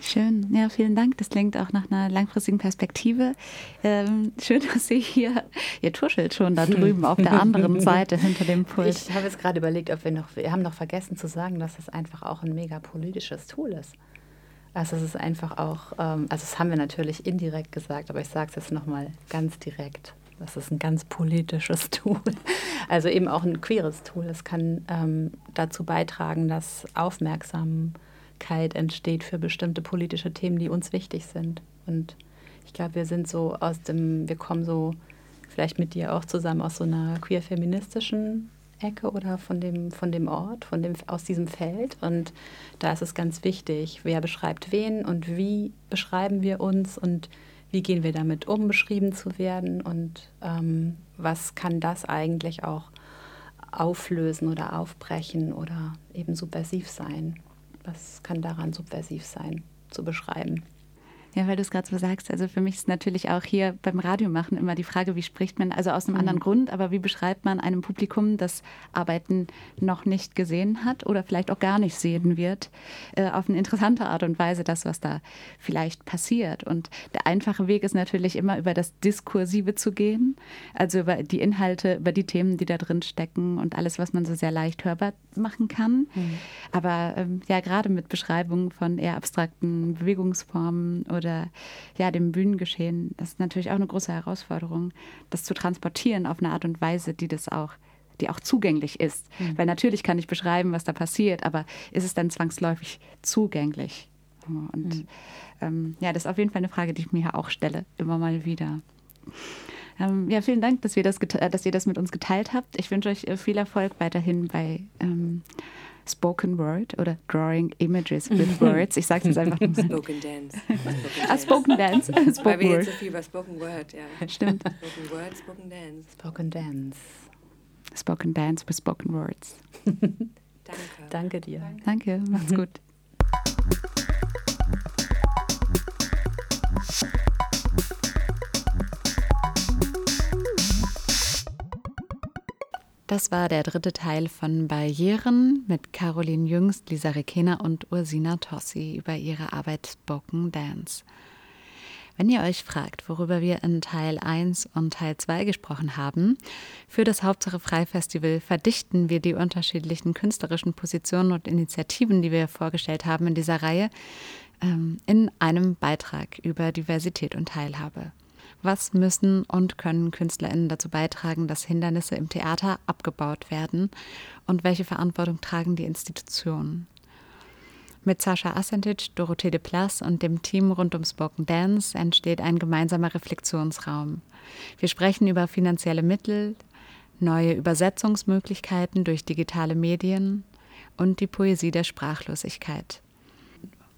Schön, ja, vielen Dank. Das klingt auch nach einer langfristigen Perspektive. Ähm, schön, dass Sie hier, ihr tuschelt schon da drüben auf der anderen Seite hinter dem Pult. Ich habe jetzt gerade überlegt, ob wir noch, wir haben noch vergessen zu sagen, dass das einfach auch ein mega politisches Tool ist. Also es ist einfach auch, ähm, also das haben wir natürlich indirekt gesagt, aber ich sage es jetzt nochmal ganz direkt. Das ist ein ganz politisches Tool. Also eben auch ein queeres Tool. Es kann ähm, dazu beitragen, dass aufmerksam Öffentlichkeit entsteht für bestimmte politische Themen, die uns wichtig sind. Und ich glaube, wir sind so aus dem, wir kommen so vielleicht mit dir auch zusammen aus so einer queer-feministischen Ecke oder von dem, von dem Ort, von dem, aus diesem Feld. Und da ist es ganz wichtig, wer beschreibt wen und wie beschreiben wir uns und wie gehen wir damit um, beschrieben zu werden und ähm, was kann das eigentlich auch auflösen oder aufbrechen oder eben subversiv sein was kann daran subversiv sein, zu beschreiben? Ja, weil du es gerade so sagst. Also für mich ist natürlich auch hier beim Radiomachen immer die Frage, wie spricht man, also aus einem mhm. anderen Grund, aber wie beschreibt man einem Publikum, das Arbeiten noch nicht gesehen hat oder vielleicht auch gar nicht sehen wird, äh, auf eine interessante Art und Weise das, was da vielleicht passiert. Und der einfache Weg ist natürlich immer über das Diskursive zu gehen, also über die Inhalte, über die Themen, die da drin stecken und alles, was man so sehr leicht hörbar machen kann. Mhm. Aber ähm, ja, gerade mit Beschreibungen von eher abstrakten Bewegungsformen oder ja, dem Bühnengeschehen, das ist natürlich auch eine große Herausforderung, das zu transportieren auf eine Art und Weise, die das auch die auch zugänglich ist. Mhm. Weil natürlich kann ich beschreiben, was da passiert, aber ist es dann zwangsläufig zugänglich? Und mhm. ähm, ja, das ist auf jeden Fall eine Frage, die ich mir auch stelle, immer mal wieder. Ähm, ja, vielen Dank, dass, wir das dass ihr das mit uns geteilt habt. Ich wünsche euch äh, viel Erfolg weiterhin bei ähm, Spoken Word oder Drawing Images with Words. Ich sage es jetzt einfach. Spoken Dance. ah, Spoken Dance. Spoken Weil wir jetzt so viel über Spoken Word, ja. Stimmt. Spoken Word, Spoken Dance. Spoken Dance. Spoken Dance with Spoken Words. Danke. Danke dir. Danke, macht's gut. Das war der dritte Teil von Barrieren mit Caroline Jüngst, Lisa Rekener und Ursina Tossi über ihre Arbeit Spoken Dance. Wenn ihr euch fragt, worüber wir in Teil 1 und Teil 2 gesprochen haben, für das Hauptsache Freifestival verdichten wir die unterschiedlichen künstlerischen Positionen und Initiativen, die wir vorgestellt haben in dieser Reihe, ähm, in einem Beitrag über Diversität und Teilhabe. Was müssen und können KünstlerInnen dazu beitragen, dass Hindernisse im Theater abgebaut werden? Und welche Verantwortung tragen die Institutionen? Mit Sascha Assentic, Dorothee de Plas und dem Team rund um Spoken Dance entsteht ein gemeinsamer Reflexionsraum. Wir sprechen über finanzielle Mittel, neue Übersetzungsmöglichkeiten durch digitale Medien und die Poesie der Sprachlosigkeit.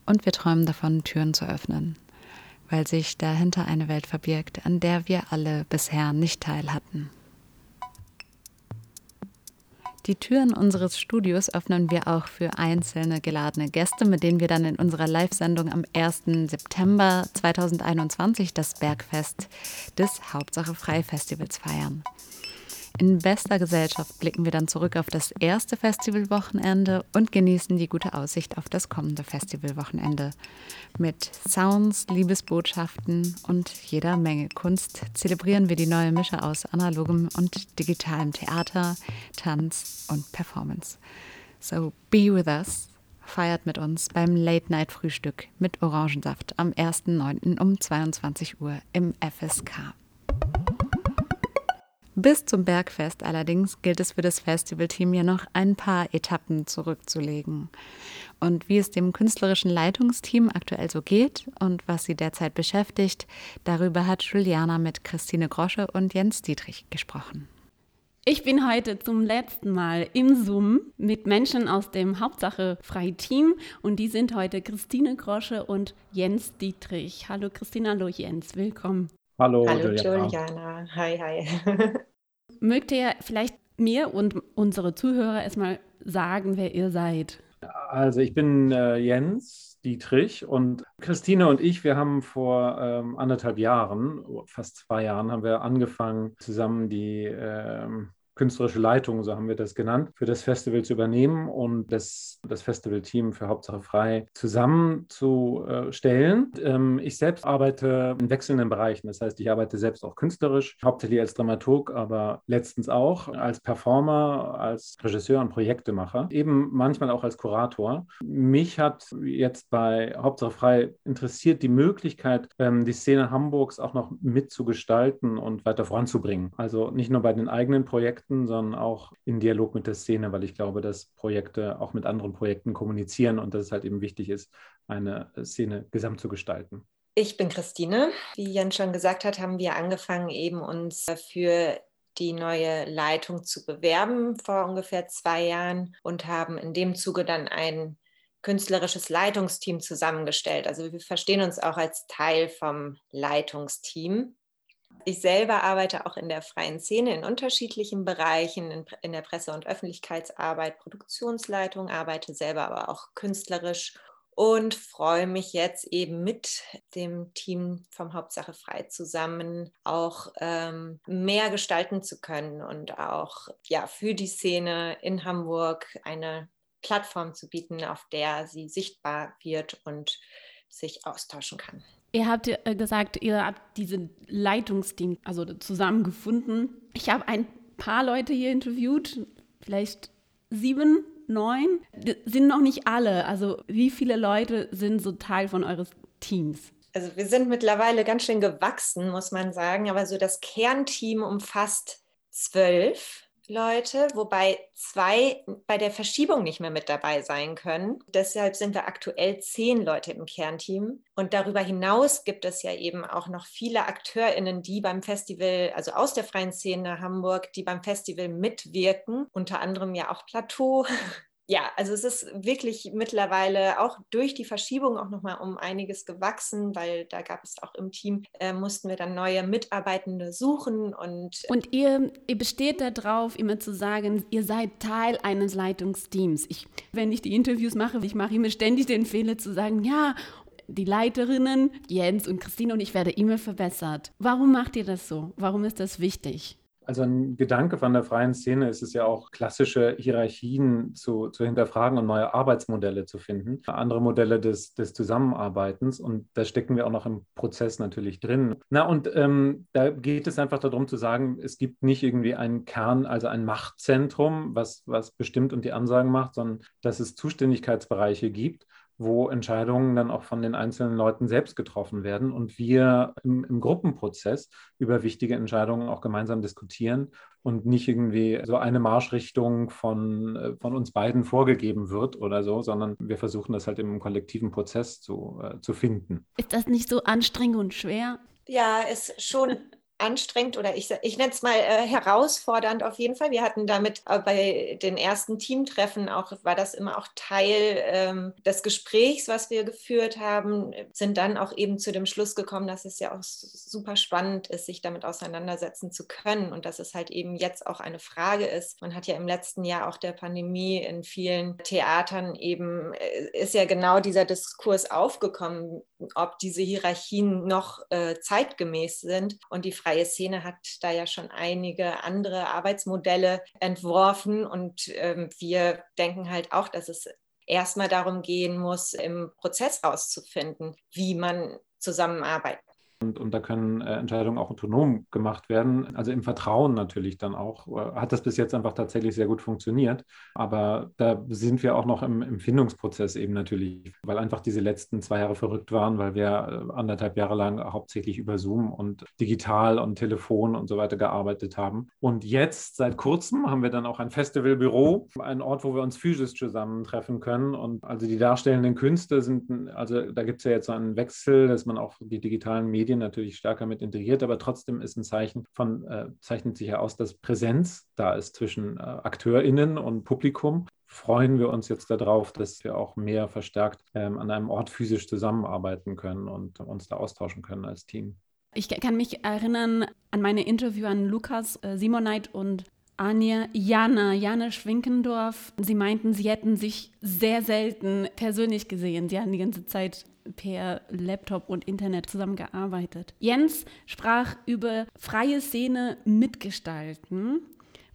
Und wir träumen davon, Türen zu öffnen weil sich dahinter eine Welt verbirgt, an der wir alle bisher nicht teil hatten. Die Türen unseres Studios öffnen wir auch für einzelne geladene Gäste, mit denen wir dann in unserer Live-Sendung am 1. September 2021 das Bergfest des Hauptsache Frei Festivals feiern. In bester Gesellschaft blicken wir dann zurück auf das erste Festivalwochenende und genießen die gute Aussicht auf das kommende Festivalwochenende. Mit Sounds, Liebesbotschaften und jeder Menge Kunst zelebrieren wir die neue Mische aus analogem und digitalem Theater, Tanz und Performance. So be with us feiert mit uns beim Late-Night-Frühstück mit Orangensaft am 1.9. um 22 Uhr im FSK. Bis zum Bergfest allerdings gilt es für das Festivalteam ja noch ein paar Etappen zurückzulegen. Und wie es dem künstlerischen Leitungsteam aktuell so geht und was sie derzeit beschäftigt, darüber hat Juliana mit Christine Grosche und Jens Dietrich gesprochen. Ich bin heute zum letzten Mal im Zoom mit Menschen aus dem Hauptsache Frei Team und die sind heute Christine Grosche und Jens Dietrich. Hallo Christine, hallo Jens, willkommen. Hallo, Hallo Juliana. Juliana. Hi, hi. Mögt ihr vielleicht mir und unsere Zuhörer erstmal sagen, wer ihr seid? Also ich bin äh, Jens Dietrich und Christine und ich, wir haben vor ähm, anderthalb Jahren, fast zwei Jahren, haben wir angefangen, zusammen die ähm, künstlerische Leitung, so haben wir das genannt, für das Festival zu übernehmen und das, das Festivalteam für Hauptsache Frei zusammenzustellen. Ähm, ich selbst arbeite in wechselnden Bereichen. Das heißt, ich arbeite selbst auch künstlerisch, hauptsächlich als Dramaturg, aber letztens auch als Performer, als Regisseur und Projektemacher, eben manchmal auch als Kurator. Mich hat jetzt bei Hauptsache Frei interessiert die Möglichkeit, ähm, die Szene Hamburgs auch noch mitzugestalten und weiter voranzubringen. Also nicht nur bei den eigenen Projekten, Projekten, sondern auch in Dialog mit der Szene, weil ich glaube, dass Projekte auch mit anderen Projekten kommunizieren und dass es halt eben wichtig ist, eine Szene gesamt zu gestalten. Ich bin Christine. Wie Jan schon gesagt hat, haben wir angefangen, eben uns für die neue Leitung zu bewerben vor ungefähr zwei Jahren und haben in dem Zuge dann ein künstlerisches Leitungsteam zusammengestellt. Also wir verstehen uns auch als Teil vom Leitungsteam. Ich selber arbeite auch in der freien Szene in unterschiedlichen Bereichen, in, in, der Presse- und Öffentlichkeitsarbeit, Produktionsleitung, arbeite selber aber auch künstlerisch und freue mich jetzt eben mit dem Team vom Hauptsache Frei zusammen auch ähm, mehr gestalten zu können und auch ja, für die Szene in Hamburg eine Plattform zu bieten, auf der sie sichtbar wird und sich austauschen kann. Ihr habt äh, gesagt, ihr habt diese Leitungsteam also zusammengefunden. Ich habe ein paar Leute hier interviewt, vielleicht sieben, neun. Das sind noch nicht alle. Also wie viele Leute sind so Teil von eures Teams? Also wir sind mittlerweile ganz schön gewachsen, muss man sagen. Aber so das Kernteam umfasst zwölf. Leute, wobei zwei bei der Verschiebung nicht mehr mit dabei sein können. Deshalb sind wir aktuell zehn Leute im Kernteam. Und darüber hinaus gibt es ja eben auch noch viele AkteurInnen, die beim Festival, also aus der freien Szene Hamburg, die beim Festival mitwirken. Unter anderem ja auch Plateau, ja, also es ist wirklich mittlerweile auch durch die Verschiebung auch nochmal um einiges gewachsen, weil da gab es auch im Team, äh, mussten wir dann neue Mitarbeitende suchen und. Und ihr, ihr besteht darauf, immer zu sagen, ihr seid Teil eines Leitungsteams. Ich, wenn ich die Interviews mache, ich mache immer ständig den Fehler zu sagen, ja, die Leiterinnen, Jens und Christine und ich werde immer verbessert. Warum macht ihr das so? Warum ist das wichtig? Also ein Gedanke von der freien Szene ist es ja auch, klassische Hierarchien zu, zu hinterfragen und neue Arbeitsmodelle zu finden, andere Modelle des, des Zusammenarbeitens. Und da stecken wir auch noch im Prozess natürlich drin. Na, und ähm, da geht es einfach darum zu sagen, es gibt nicht irgendwie einen Kern, also ein Machtzentrum, was, was bestimmt und die Ansagen macht, sondern dass es Zuständigkeitsbereiche gibt wo Entscheidungen dann auch von den einzelnen Leuten selbst getroffen werden und wir im, im Gruppenprozess über wichtige Entscheidungen auch gemeinsam diskutieren und nicht irgendwie so eine Marschrichtung von, äh, von uns beiden vorgegeben wird oder so, sondern wir versuchen das halt im kollektiven Prozess zu, äh, zu finden. Ist das nicht so anstrengend und schwer? Ja, ist schon anstrengend oder ich, ich nenne es mal äh, herausfordernd auf jeden Fall. Wir hatten damit äh, bei den ersten Teamtreffen auch, war das immer auch Teil ähm, des Gesprächs, was wir geführt haben, sind dann auch eben zu dem Schluss gekommen, dass es ja auch super spannend ist, sich damit auseinandersetzen zu können und dass es halt eben jetzt auch eine Frage ist. Man hat ja im letzten Jahr auch der Pandemie in vielen Theatern eben, äh, ist ja genau dieser Diskurs aufgekommen, ob diese Hierarchien noch äh, zeitgemäß sind und die Frage, freie Szene hat da ja schon einige andere Arbeitsmodelle entworfen und ähm, wir denken halt auch, dass es erstmal darum gehen muss, im Prozess rauszufinden, wie man zusammenarbeiten und, und da können äh, Entscheidungen auch autonom gemacht werden. Also im Vertrauen natürlich dann auch. Äh, hat das bis jetzt einfach tatsächlich sehr gut funktioniert. Aber da sind wir auch noch im, im Findungsprozess eben natürlich, weil einfach diese letzten zwei Jahre verrückt waren, weil wir äh, anderthalb Jahre lang hauptsächlich über Zoom und digital und Telefon und so weiter gearbeitet haben. Und jetzt, seit kurzem, haben wir dann auch ein Festivalbüro, ein Ort, wo wir uns physisch zusammentreffen können. Und also die darstellenden Künste sind, also da gibt es ja jetzt so einen Wechsel, dass man auch die digitalen Medien Medien natürlich stärker mit integriert, aber trotzdem ist ein Zeichen von, äh, zeichnet sich ja aus, dass Präsenz da ist zwischen äh, AkteurInnen und Publikum. Freuen wir uns jetzt darauf, dass wir auch mehr verstärkt ähm, an einem Ort physisch zusammenarbeiten können und uns da austauschen können als Team. Ich kann mich erinnern an meine Interview an Lukas äh, Simoneit und Anja Jana, Jana Schwinkendorf. Sie meinten, sie hätten sich sehr selten persönlich gesehen. Sie hatten die ganze Zeit per Laptop und Internet zusammengearbeitet. Jens sprach über freie Szene mitgestalten.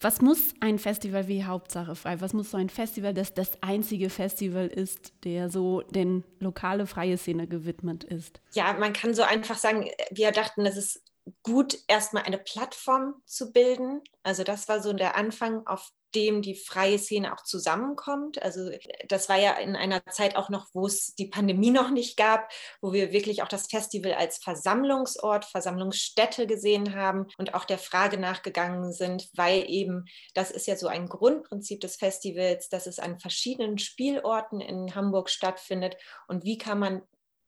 Was muss ein Festival wie Hauptsache frei? Was muss so ein Festival, das das einzige Festival ist, der so den lokale freie Szene gewidmet ist? Ja, man kann so einfach sagen, wir dachten, es ist gut, erstmal eine Plattform zu bilden. Also das war so der Anfang, auf dem die freie Szene auch zusammenkommt. Also das war ja in einer Zeit auch noch, wo es die Pandemie noch nicht gab, wo wir wirklich auch das Festival als Versammlungsort, Versammlungsstätte gesehen haben und auch der Frage nachgegangen sind, weil eben das ist ja so ein Grundprinzip des Festivals, dass es an verschiedenen Spielorten in Hamburg stattfindet und wie kann man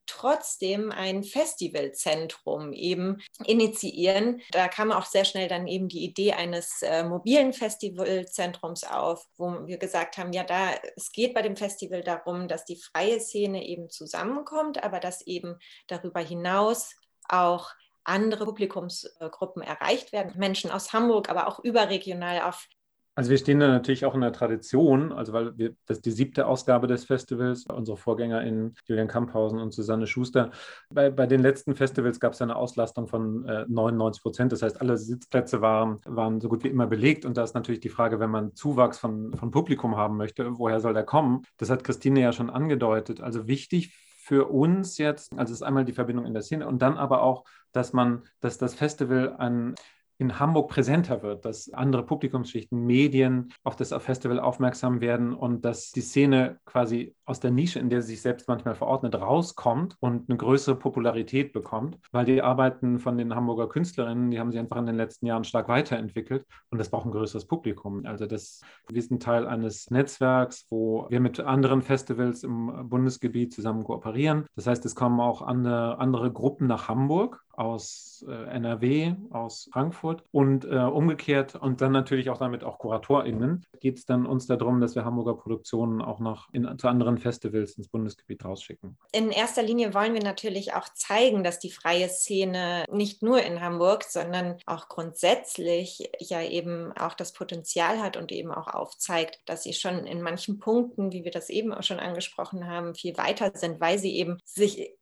trotzdem ein Festivalzentrum eben initiieren. Da kam auch sehr schnell dann eben die Idee eines äh, mobilen Festivalzentrums auf, wo wir gesagt haben, ja, da es geht bei dem Festival darum, dass die freie Szene eben zusammenkommt, aber dass eben darüber hinaus auch andere Publikumsgruppen erreicht werden. Menschen aus Hamburg, aber auch überregional auf also wir stehen da natürlich auch in der Tradition, also weil wir, das ist die siebte Ausgabe des Festivals, unsere VorgängerInnen Julian Kamphausen und Susanne Schuster. Bei, bei den letzten Festivals gab es eine Auslastung von äh, 99 Prozent, das heißt, alle Sitzplätze waren, waren so gut wie immer belegt und da ist natürlich die Frage, wenn man Zuwachs von, von Publikum haben möchte, woher soll der kommen? Das hat Christine ja schon angedeutet. Also wichtig für uns jetzt, also ist einmal die Verbindung in der Szene und dann aber auch, dass man, dass das Festival ein in Hamburg präsenter wird, dass andere Publikumsschichten, Medien auf das Festival aufmerksam werden und dass die Szene quasi aus der Nische, in der sie sich selbst manchmal verordnet, rauskommt und eine größere Popularität bekommt, weil die Arbeiten von den Hamburger Künstlerinnen, die haben sich einfach in den letzten Jahren stark weiterentwickelt und das braucht ein größeres Publikum. Also das, wir sind Teil eines Netzwerks, wo wir mit anderen Festivals im Bundesgebiet zusammen kooperieren. Das heißt, es kommen auch andere, andere Gruppen nach Hamburg aus äh, NRW, aus Frankfurt und äh, umgekehrt und dann natürlich auch damit auch KuratorInnen geht es dann uns darum, dass wir Hamburger Produktionen auch noch in, zu anderen Festivals ins Bundesgebiet rausschicken. In erster Linie wollen wir natürlich auch zeigen, dass die freie Szene nicht nur in Hamburg, sondern auch grundsätzlich ja eben auch das Potenzial hat und eben auch aufzeigt, dass sie schon in manchen Punkten, wie wir das eben auch schon angesprochen haben, viel weiter sind, weil sie eben sich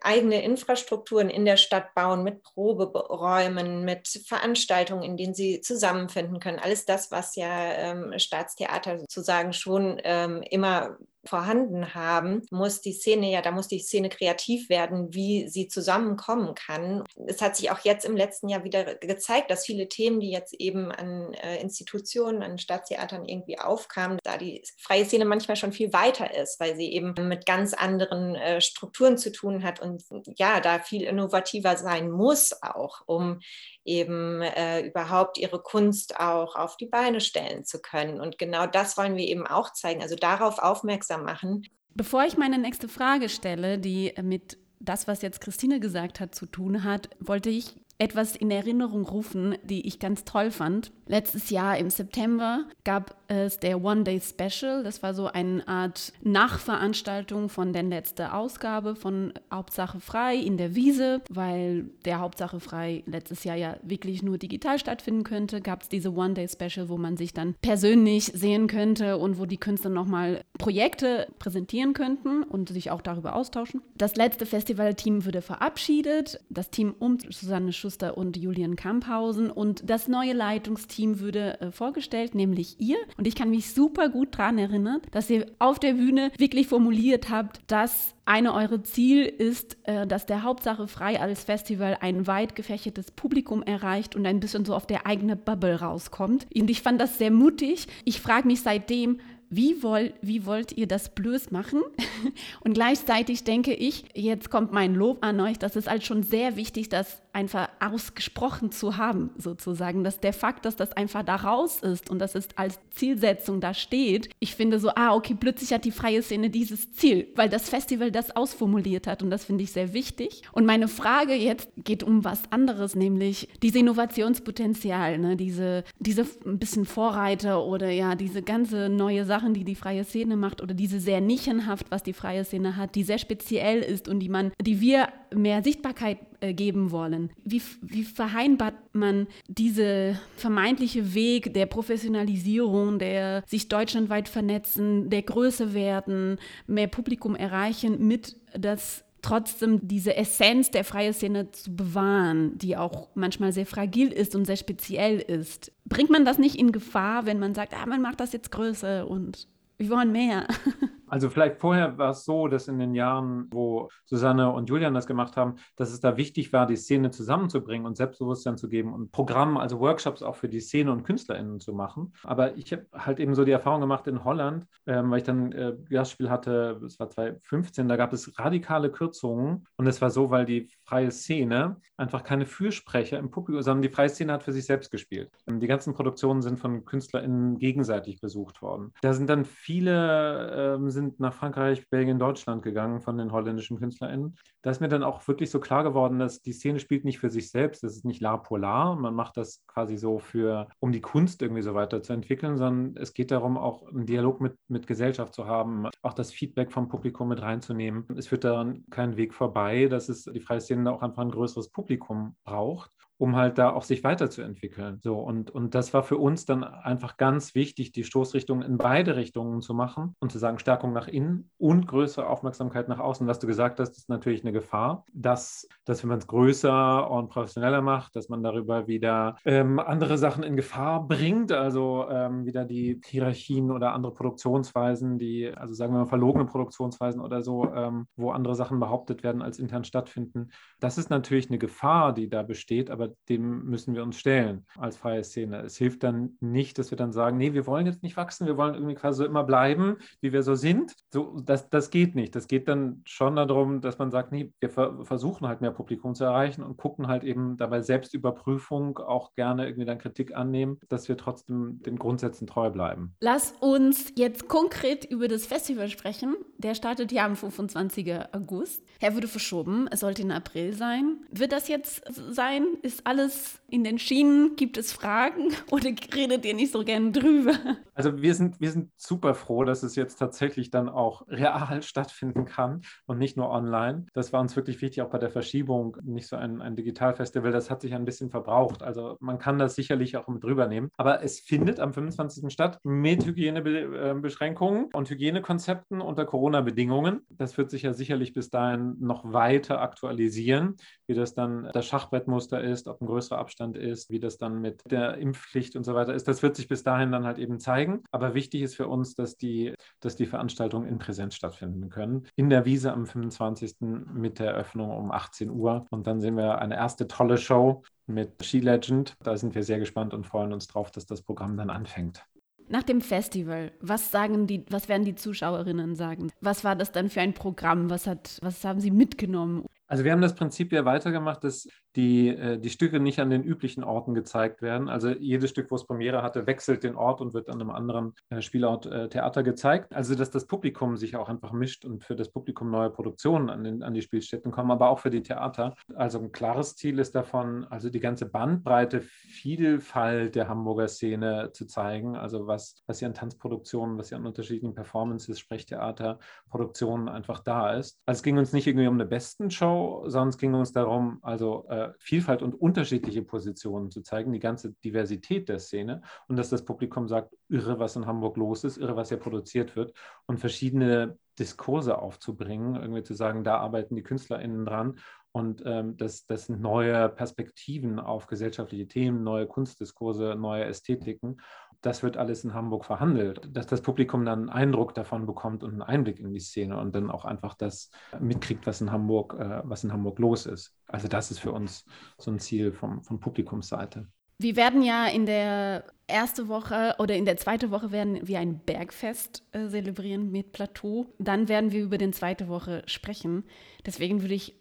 eigene Infrastrukturen in der Stadt bauen mit Proberäumen, mit Veranstaltungen, in denen sie zusammenfinden können. Alles das, was ja ähm, Staatstheater sozusagen schon ähm, immer vorhanden haben, muss die Szene ja, da muss die Szene kreativ werden, wie sie zusammenkommen kann. Es hat sich auch jetzt im letzten Jahr wieder gezeigt, dass viele Themen, die jetzt eben an äh, Institutionen, an Staatstheatern irgendwie aufkamen, da die freie Szene manchmal schon viel weiter ist, weil sie eben mit ganz anderen äh, Strukturen zu tun hat und ja, da viel innovativer sein muss auch, um eben äh, überhaupt ihre Kunst auch auf die Beine stellen zu können. Und genau das wollen wir eben auch zeigen, also darauf aufmerksam machen. Bevor ich meine nächste Frage stelle, die mit das, was jetzt Christine gesagt hat, zu tun hat, wollte ich etwas in Erinnerung rufen, die ich ganz toll fand. Letztes Jahr im September gab es der One Day Special. Das war so eine Art Nachveranstaltung von der letzten Ausgabe von Hauptsache frei in der Wiese, weil der Hauptsache frei letztes Jahr ja wirklich nur digital stattfinden könnte. Gab es diese One Day Special, wo man sich dann persönlich sehen könnte und wo die Künstler nochmal Projekte präsentieren könnten und sich auch darüber austauschen. Das letzte Festivalteam wurde verabschiedet. Das Team um Susanne Schuster und Julian Kamphausen und das neue Leitungsteam würde äh, vorgestellt, nämlich ihr. Und ich kann mich super gut daran erinnern, dass ihr auf der Bühne wirklich formuliert habt, dass eine eure Ziel ist, äh, dass der Hauptsache frei als Festival ein weit gefächertes Publikum erreicht und ein bisschen so auf der eigene Bubble rauskommt. Und ich fand das sehr mutig. Ich frage mich seitdem, wie, woll, wie wollt ihr das bloß machen? Und gleichzeitig denke ich, jetzt kommt mein Lob an euch, das ist halt schon sehr wichtig, das einfach ausgesprochen zu haben, sozusagen, dass der Fakt, dass das einfach da raus ist und dass es als Zielsetzung da steht, ich finde so, ah, okay, plötzlich hat die freie Szene dieses Ziel, weil das Festival das ausformuliert hat und das finde ich sehr wichtig. Und meine Frage jetzt geht um was anderes, nämlich diese Innovationspotenzial, ne? diese, diese ein bisschen Vorreiter oder ja, diese ganze neue Sache, Sachen, die die freie Szene macht oder diese sehr nichenhaft, was die freie Szene hat, die sehr speziell ist und die man, die wir mehr Sichtbarkeit äh, geben wollen. Wie, wie vereinbart man diese vermeintliche Weg der Professionalisierung, der sich deutschlandweit vernetzen, der Größe werden, mehr Publikum erreichen mit das trotzdem diese Essenz der freien Szene zu bewahren, die auch manchmal sehr fragil ist und sehr speziell ist. Bringt man das nicht in Gefahr, wenn man sagt, ah, man macht das jetzt größer und wir wollen mehr? Also vielleicht vorher war es so, dass in den Jahren, wo Susanne und Julian das gemacht haben, dass es da wichtig war, die Szene zusammenzubringen und Selbstbewusstsein zu geben und Programme, also Workshops auch für die Szene und KünstlerInnen zu machen. Aber ich habe halt eben so die Erfahrung gemacht in Holland, ähm, weil ich dann äh, Gastspiel hatte, es war 2015, da gab es radikale Kürzungen und es war so, weil die freie Szene einfach keine Fürsprecher im Publikum, sondern die freie Szene hat für sich selbst gespielt. Ähm, die ganzen Produktionen sind von KünstlerInnen gegenseitig besucht worden. Da sind dann viele ähm, sind sind nach Frankreich, Belgien, Deutschland gegangen von den holländischen KünstlerInnen. Da ist mir dann auch wirklich so klar geworden, dass die Szene spielt nicht für sich selbst, das ist nicht la polar, man macht das quasi so für, um die Kunst irgendwie so weiterzuentwickeln, sondern es geht darum, auch einen Dialog mit, mit Gesellschaft zu haben, auch das Feedback vom Publikum mit reinzunehmen. Es führt daran keinen Weg vorbei, dass es die freie Szene auch einfach ein größeres Publikum braucht um halt da auch sich weiterzuentwickeln. So, und, und das war für uns dann einfach ganz wichtig, die Stoßrichtung in beide Richtungen zu machen und zu sagen, Stärkung nach innen und größere Aufmerksamkeit nach außen. Was du gesagt hast, ist natürlich eine Gefahr, dass, dass wenn man es größer und professioneller macht, dass man darüber wieder ähm, andere Sachen in Gefahr bringt, also ähm, wieder die Hierarchien oder andere Produktionsweisen, die, also sagen wir mal verlogene Produktionsweisen oder so, ähm, wo andere Sachen behauptet werden, als intern stattfinden. Das ist natürlich eine Gefahr, die da besteht, aber dem müssen wir uns stellen als freie Szene. Es hilft dann nicht, dass wir dann sagen, nee, wir wollen jetzt nicht wachsen, wir wollen irgendwie quasi so immer bleiben, wie wir so sind. So, das, das geht nicht. Das geht dann schon darum, dass man sagt, nee, wir ver versuchen halt mehr Publikum zu erreichen und gucken halt eben dabei Selbstüberprüfung auch gerne irgendwie dann Kritik annehmen, dass wir trotzdem den Grundsätzen treu bleiben. Lass uns jetzt konkret über das Festival sprechen. Der startet ja am 25. August. Er wurde verschoben. Es sollte in April sein. Wird das jetzt sein? Ist ist alles in den Schienen? Gibt es Fragen oder redet ihr nicht so gern drüber? Also wir sind, wir sind super froh, dass es jetzt tatsächlich dann auch real stattfinden kann und nicht nur online. Das war uns wirklich wichtig, auch bei der Verschiebung, nicht so ein, ein Digitalfestival, das hat sich ein bisschen verbraucht. Also man kann das sicherlich auch mit drüber nehmen. Aber es findet am 25. statt mit Hygienebeschränkungen und Hygienekonzepten unter Corona-Bedingungen. Das wird sich ja sicherlich bis dahin noch weiter aktualisieren, wie das dann das Schachbrettmuster ist ist, ob ein größerer Abstand ist, wie das dann mit der Impfpflicht und so weiter ist. Das wird sich bis dahin dann halt eben zeigen. Aber wichtig ist für uns, dass die, dass die Veranstaltungen in Präsenz stattfinden können. In der Wiese am 25. mit der Eröffnung um 18 Uhr. Und dann sehen wir eine erste tolle Show mit Ski Legend. Da sind wir sehr gespannt und freuen uns drauf, dass das Programm dann anfängt. Nach dem Festival, was sagen die, was werden die Zuschauerinnen sagen? Was war das dann für ein Programm? Was hat, was haben sie mitgenommen? Also wir haben das Prinzip ja weitergemacht, dass die, äh, die Stücke nicht an den üblichen Orten gezeigt werden. Also jedes Stück, wo es Premiere hatte, wechselt den Ort und wird an einem anderen äh, Spielort äh, Theater gezeigt. Also dass das Publikum sich auch einfach mischt und für das Publikum neue Produktionen an, den, an die Spielstätten kommen, aber auch für die Theater. Also ein klares Ziel ist davon, also die ganze Bandbreite, Vielfalt der Hamburger Szene zu zeigen. Also was, was hier an Tanzproduktionen, was hier an unterschiedlichen Performances, Sprechtheater, Produktionen einfach da ist. Also es ging uns nicht irgendwie um eine besten Show, sondern es ging uns darum, also äh, Vielfalt und unterschiedliche Positionen zu zeigen, die ganze Diversität der Szene. Und dass das Publikum sagt, irre, was in Hamburg los ist, irre, was hier produziert wird. Und verschiedene Diskurse aufzubringen, irgendwie zu sagen, da arbeiten die KünstlerInnen dran. Und ähm, das, das sind neue Perspektiven auf gesellschaftliche Themen, neue Kunstdiskurse, neue Ästhetiken das wird alles in Hamburg verhandelt, dass das Publikum dann einen Eindruck davon bekommt und einen Einblick in die Szene und dann auch einfach das mitkriegt, was in Hamburg, äh, was in Hamburg los ist. Also das ist für uns so ein Ziel vom, von Publikumsseite. Wir werden ja in der ersten Woche oder in der zweiten Woche werden wir ein Bergfest äh, zelebrieren mit Plateau. Dann werden wir über den zweite Woche sprechen. Deswegen würde ich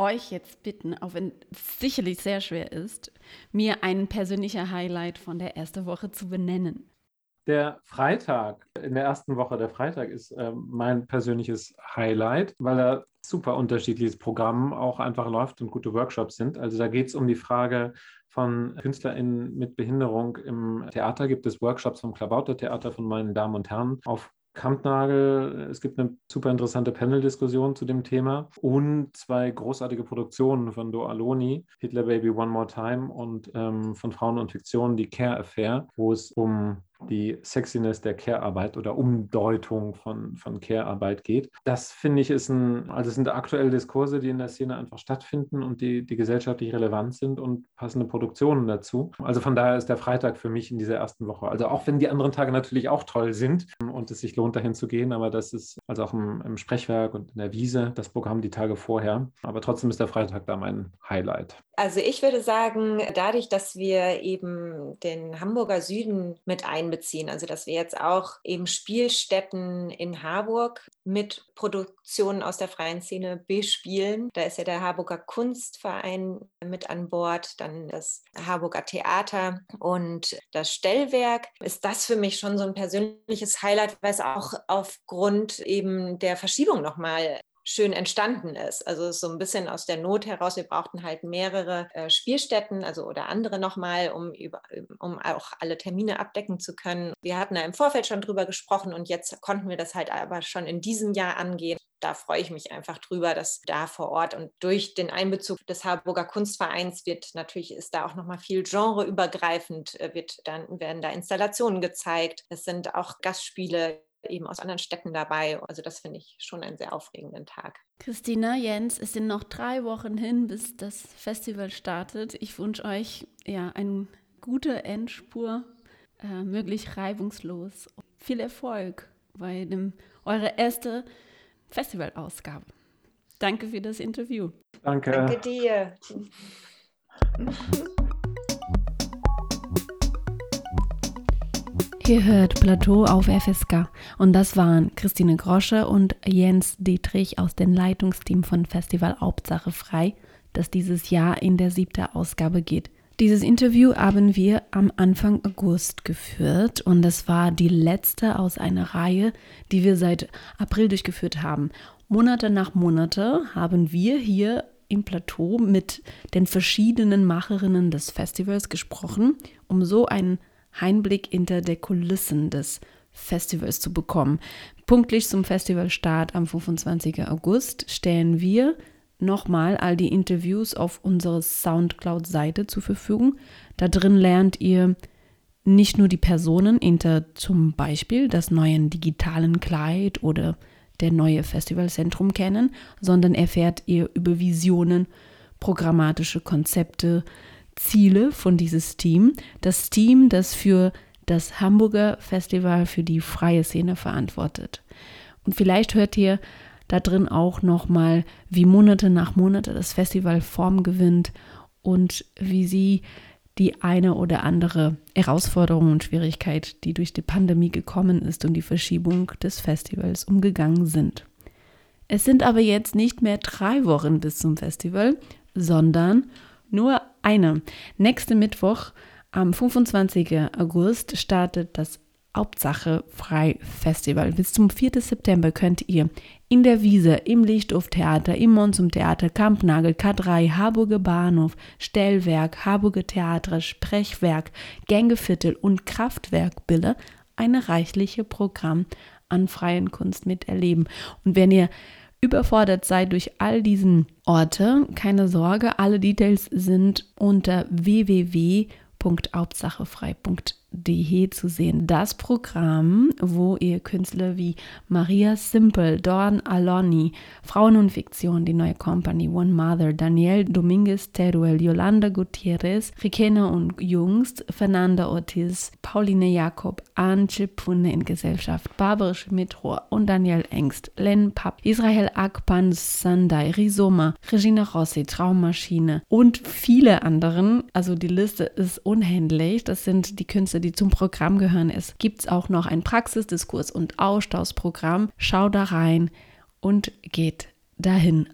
euch jetzt bitten, auch wenn es sicherlich sehr schwer ist, mir ein persönlicher Highlight von der ersten Woche zu benennen. Der Freitag, in der ersten Woche, der Freitag ist äh, mein persönliches Highlight, weil er super unterschiedliches Programm auch einfach läuft und gute Workshops sind. Also da geht es um die Frage von KünstlerInnen mit Behinderung im Theater. Gibt es Workshops vom Klabauter Theater von meinen Damen und Herren auf Kampnagel. Es gibt eine super interessante Panel-Diskussion zu dem Thema und zwei großartige Produktionen von Do Aloni, Hitler Baby One More Time und ähm, von Frauen und Fiktion, die Care Affair, wo es um die Sexiness der Care-Arbeit oder Umdeutung von, von Care-Arbeit geht. Das finde ich ist ein, also sind aktuelle Diskurse, die in der Szene einfach stattfinden und die, die gesellschaftlich relevant sind und passende Produktionen dazu. Also von daher ist der Freitag für mich in dieser ersten Woche. Also auch wenn die anderen Tage natürlich auch toll sind und es sich lohnt, dahin zu gehen, aber das ist also auch im, im Sprechwerk und in der Wiese das Programm die Tage vorher. Aber trotzdem ist der Freitag da mein Highlight. Also ich würde sagen, dadurch, dass wir eben den Hamburger Süden mit einbeziehen, also dass wir jetzt auch eben Spielstätten in Harburg mit Produktionen aus der freien Szene bespielen. Da ist ja der Harburger Kunstverein mit an Bord, dann das Harburger Theater und das Stellwerk. Ist das für mich schon so ein persönliches Highlight, weil es auch aufgrund eben der Verschiebung nochmal schön entstanden ist. Also so ein bisschen aus der Not heraus. Wir brauchten halt mehrere äh, Spielstätten, also oder andere nochmal, um, über, um auch alle Termine abdecken zu können. Wir hatten da im Vorfeld schon drüber gesprochen und jetzt konnten wir das halt aber schon in diesem Jahr angehen. Da freue ich mich einfach drüber, dass da vor Ort und durch den Einbezug des Harburger Kunstvereins wird natürlich ist da auch nochmal viel genreübergreifend, äh, wird dann werden da Installationen gezeigt. Es sind auch Gastspiele eben aus anderen Städten dabei. Also das finde ich schon einen sehr aufregenden Tag. Christina, Jens, es sind noch drei Wochen hin, bis das Festival startet. Ich wünsche euch ja eine gute Endspur, äh, möglich reibungslos. Viel Erfolg bei dem, eurer ersten Festivalausgabe. Danke für das Interview. Danke. Danke dir. Ihr hört Plateau auf FSK und das waren Christine Grosche und Jens Dietrich aus dem Leitungsteam von Festival Hauptsache Frei, das dieses Jahr in der siebten Ausgabe geht. Dieses Interview haben wir am Anfang August geführt und es war die letzte aus einer Reihe, die wir seit April durchgeführt haben. Monate nach Monate haben wir hier im Plateau mit den verschiedenen Macherinnen des Festivals gesprochen, um so einen Einblick hinter der Kulissen des Festivals zu bekommen. Punktlich zum Festivalstart am 25. August stellen wir nochmal all die Interviews auf unserer Soundcloud-Seite zur Verfügung. Da drin lernt ihr nicht nur die Personen hinter zum Beispiel das neue digitalen Kleid oder der neue Festivalzentrum kennen, sondern erfährt ihr über Visionen, programmatische Konzepte, Ziele von dieses Team. Das Team, das für das Hamburger Festival für die freie Szene verantwortet. Und vielleicht hört ihr da drin auch nochmal, wie Monate nach Monate das Festival Form gewinnt und wie sie die eine oder andere Herausforderung und Schwierigkeit, die durch die Pandemie gekommen ist und die Verschiebung des Festivals umgegangen sind. Es sind aber jetzt nicht mehr drei Wochen bis zum Festival, sondern nur eine. Nächste Mittwoch, am 25. August, startet das Hauptsache Frei Festival. Bis zum 4. September könnt ihr in der Wiese, im Lichthof-Theater, im Monsum-Theater, Kampnagel, K3, Harburger Bahnhof, Stellwerk, Harburger Theater, Sprechwerk, Gängeviertel und Kraftwerk Bille ein reichliche Programm an freien Kunst miterleben. Und wenn ihr überfordert seid durch all diesen Orte, keine Sorge, alle Details sind unter www.hauptsachefrei.de DE zu sehen. Das Programm, wo ihr Künstler wie Maria Simple, Dorn Aloni, Frauen und Fiktion, die neue Company, One Mother, Daniel Dominguez Teruel, Yolanda Gutierrez, Rikena und Jungs, Fernanda Ortiz, Pauline Jakob, Anche Punne in Gesellschaft, Barbara Schmidrohr und Daniel Engst, Len Papp, Israel Akpan Sandai, Rizoma, Regina Rossi, Traummaschine und viele anderen. Also die Liste ist unhändlich. Das sind die Künstler, die zum Programm gehören. Es gibt auch noch ein Praxisdiskurs- und Austauschprogramm. Schau da rein und geht dahin.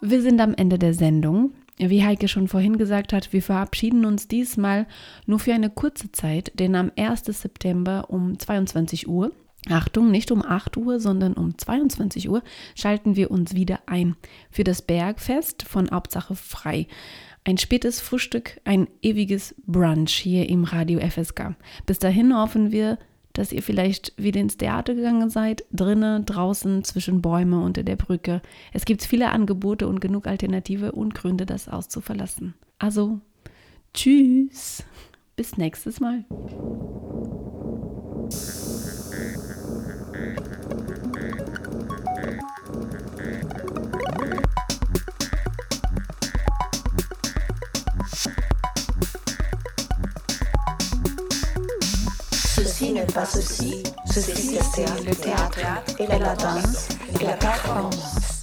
Wir sind am Ende der Sendung. Wie Heike schon vorhin gesagt hat, wir verabschieden uns diesmal nur für eine kurze Zeit, denn am 1. September um 22 Uhr Achtung, nicht um 8 Uhr, sondern um 22 Uhr schalten wir uns wieder ein für das Bergfest von Hauptsache frei. Ein spätes Frühstück, ein ewiges Brunch hier im Radio FSK. Bis dahin hoffen wir, dass ihr vielleicht wieder ins Theater gegangen seid, drinnen, draußen, zwischen Bäume, unter der Brücke. Es gibt viele Angebote und genug Alternative und Gründe, das auszuverlassen. Also, tschüss, bis nächstes Mal. N'est pas ceci, ceci c'est le théâtre et la danse et la performance.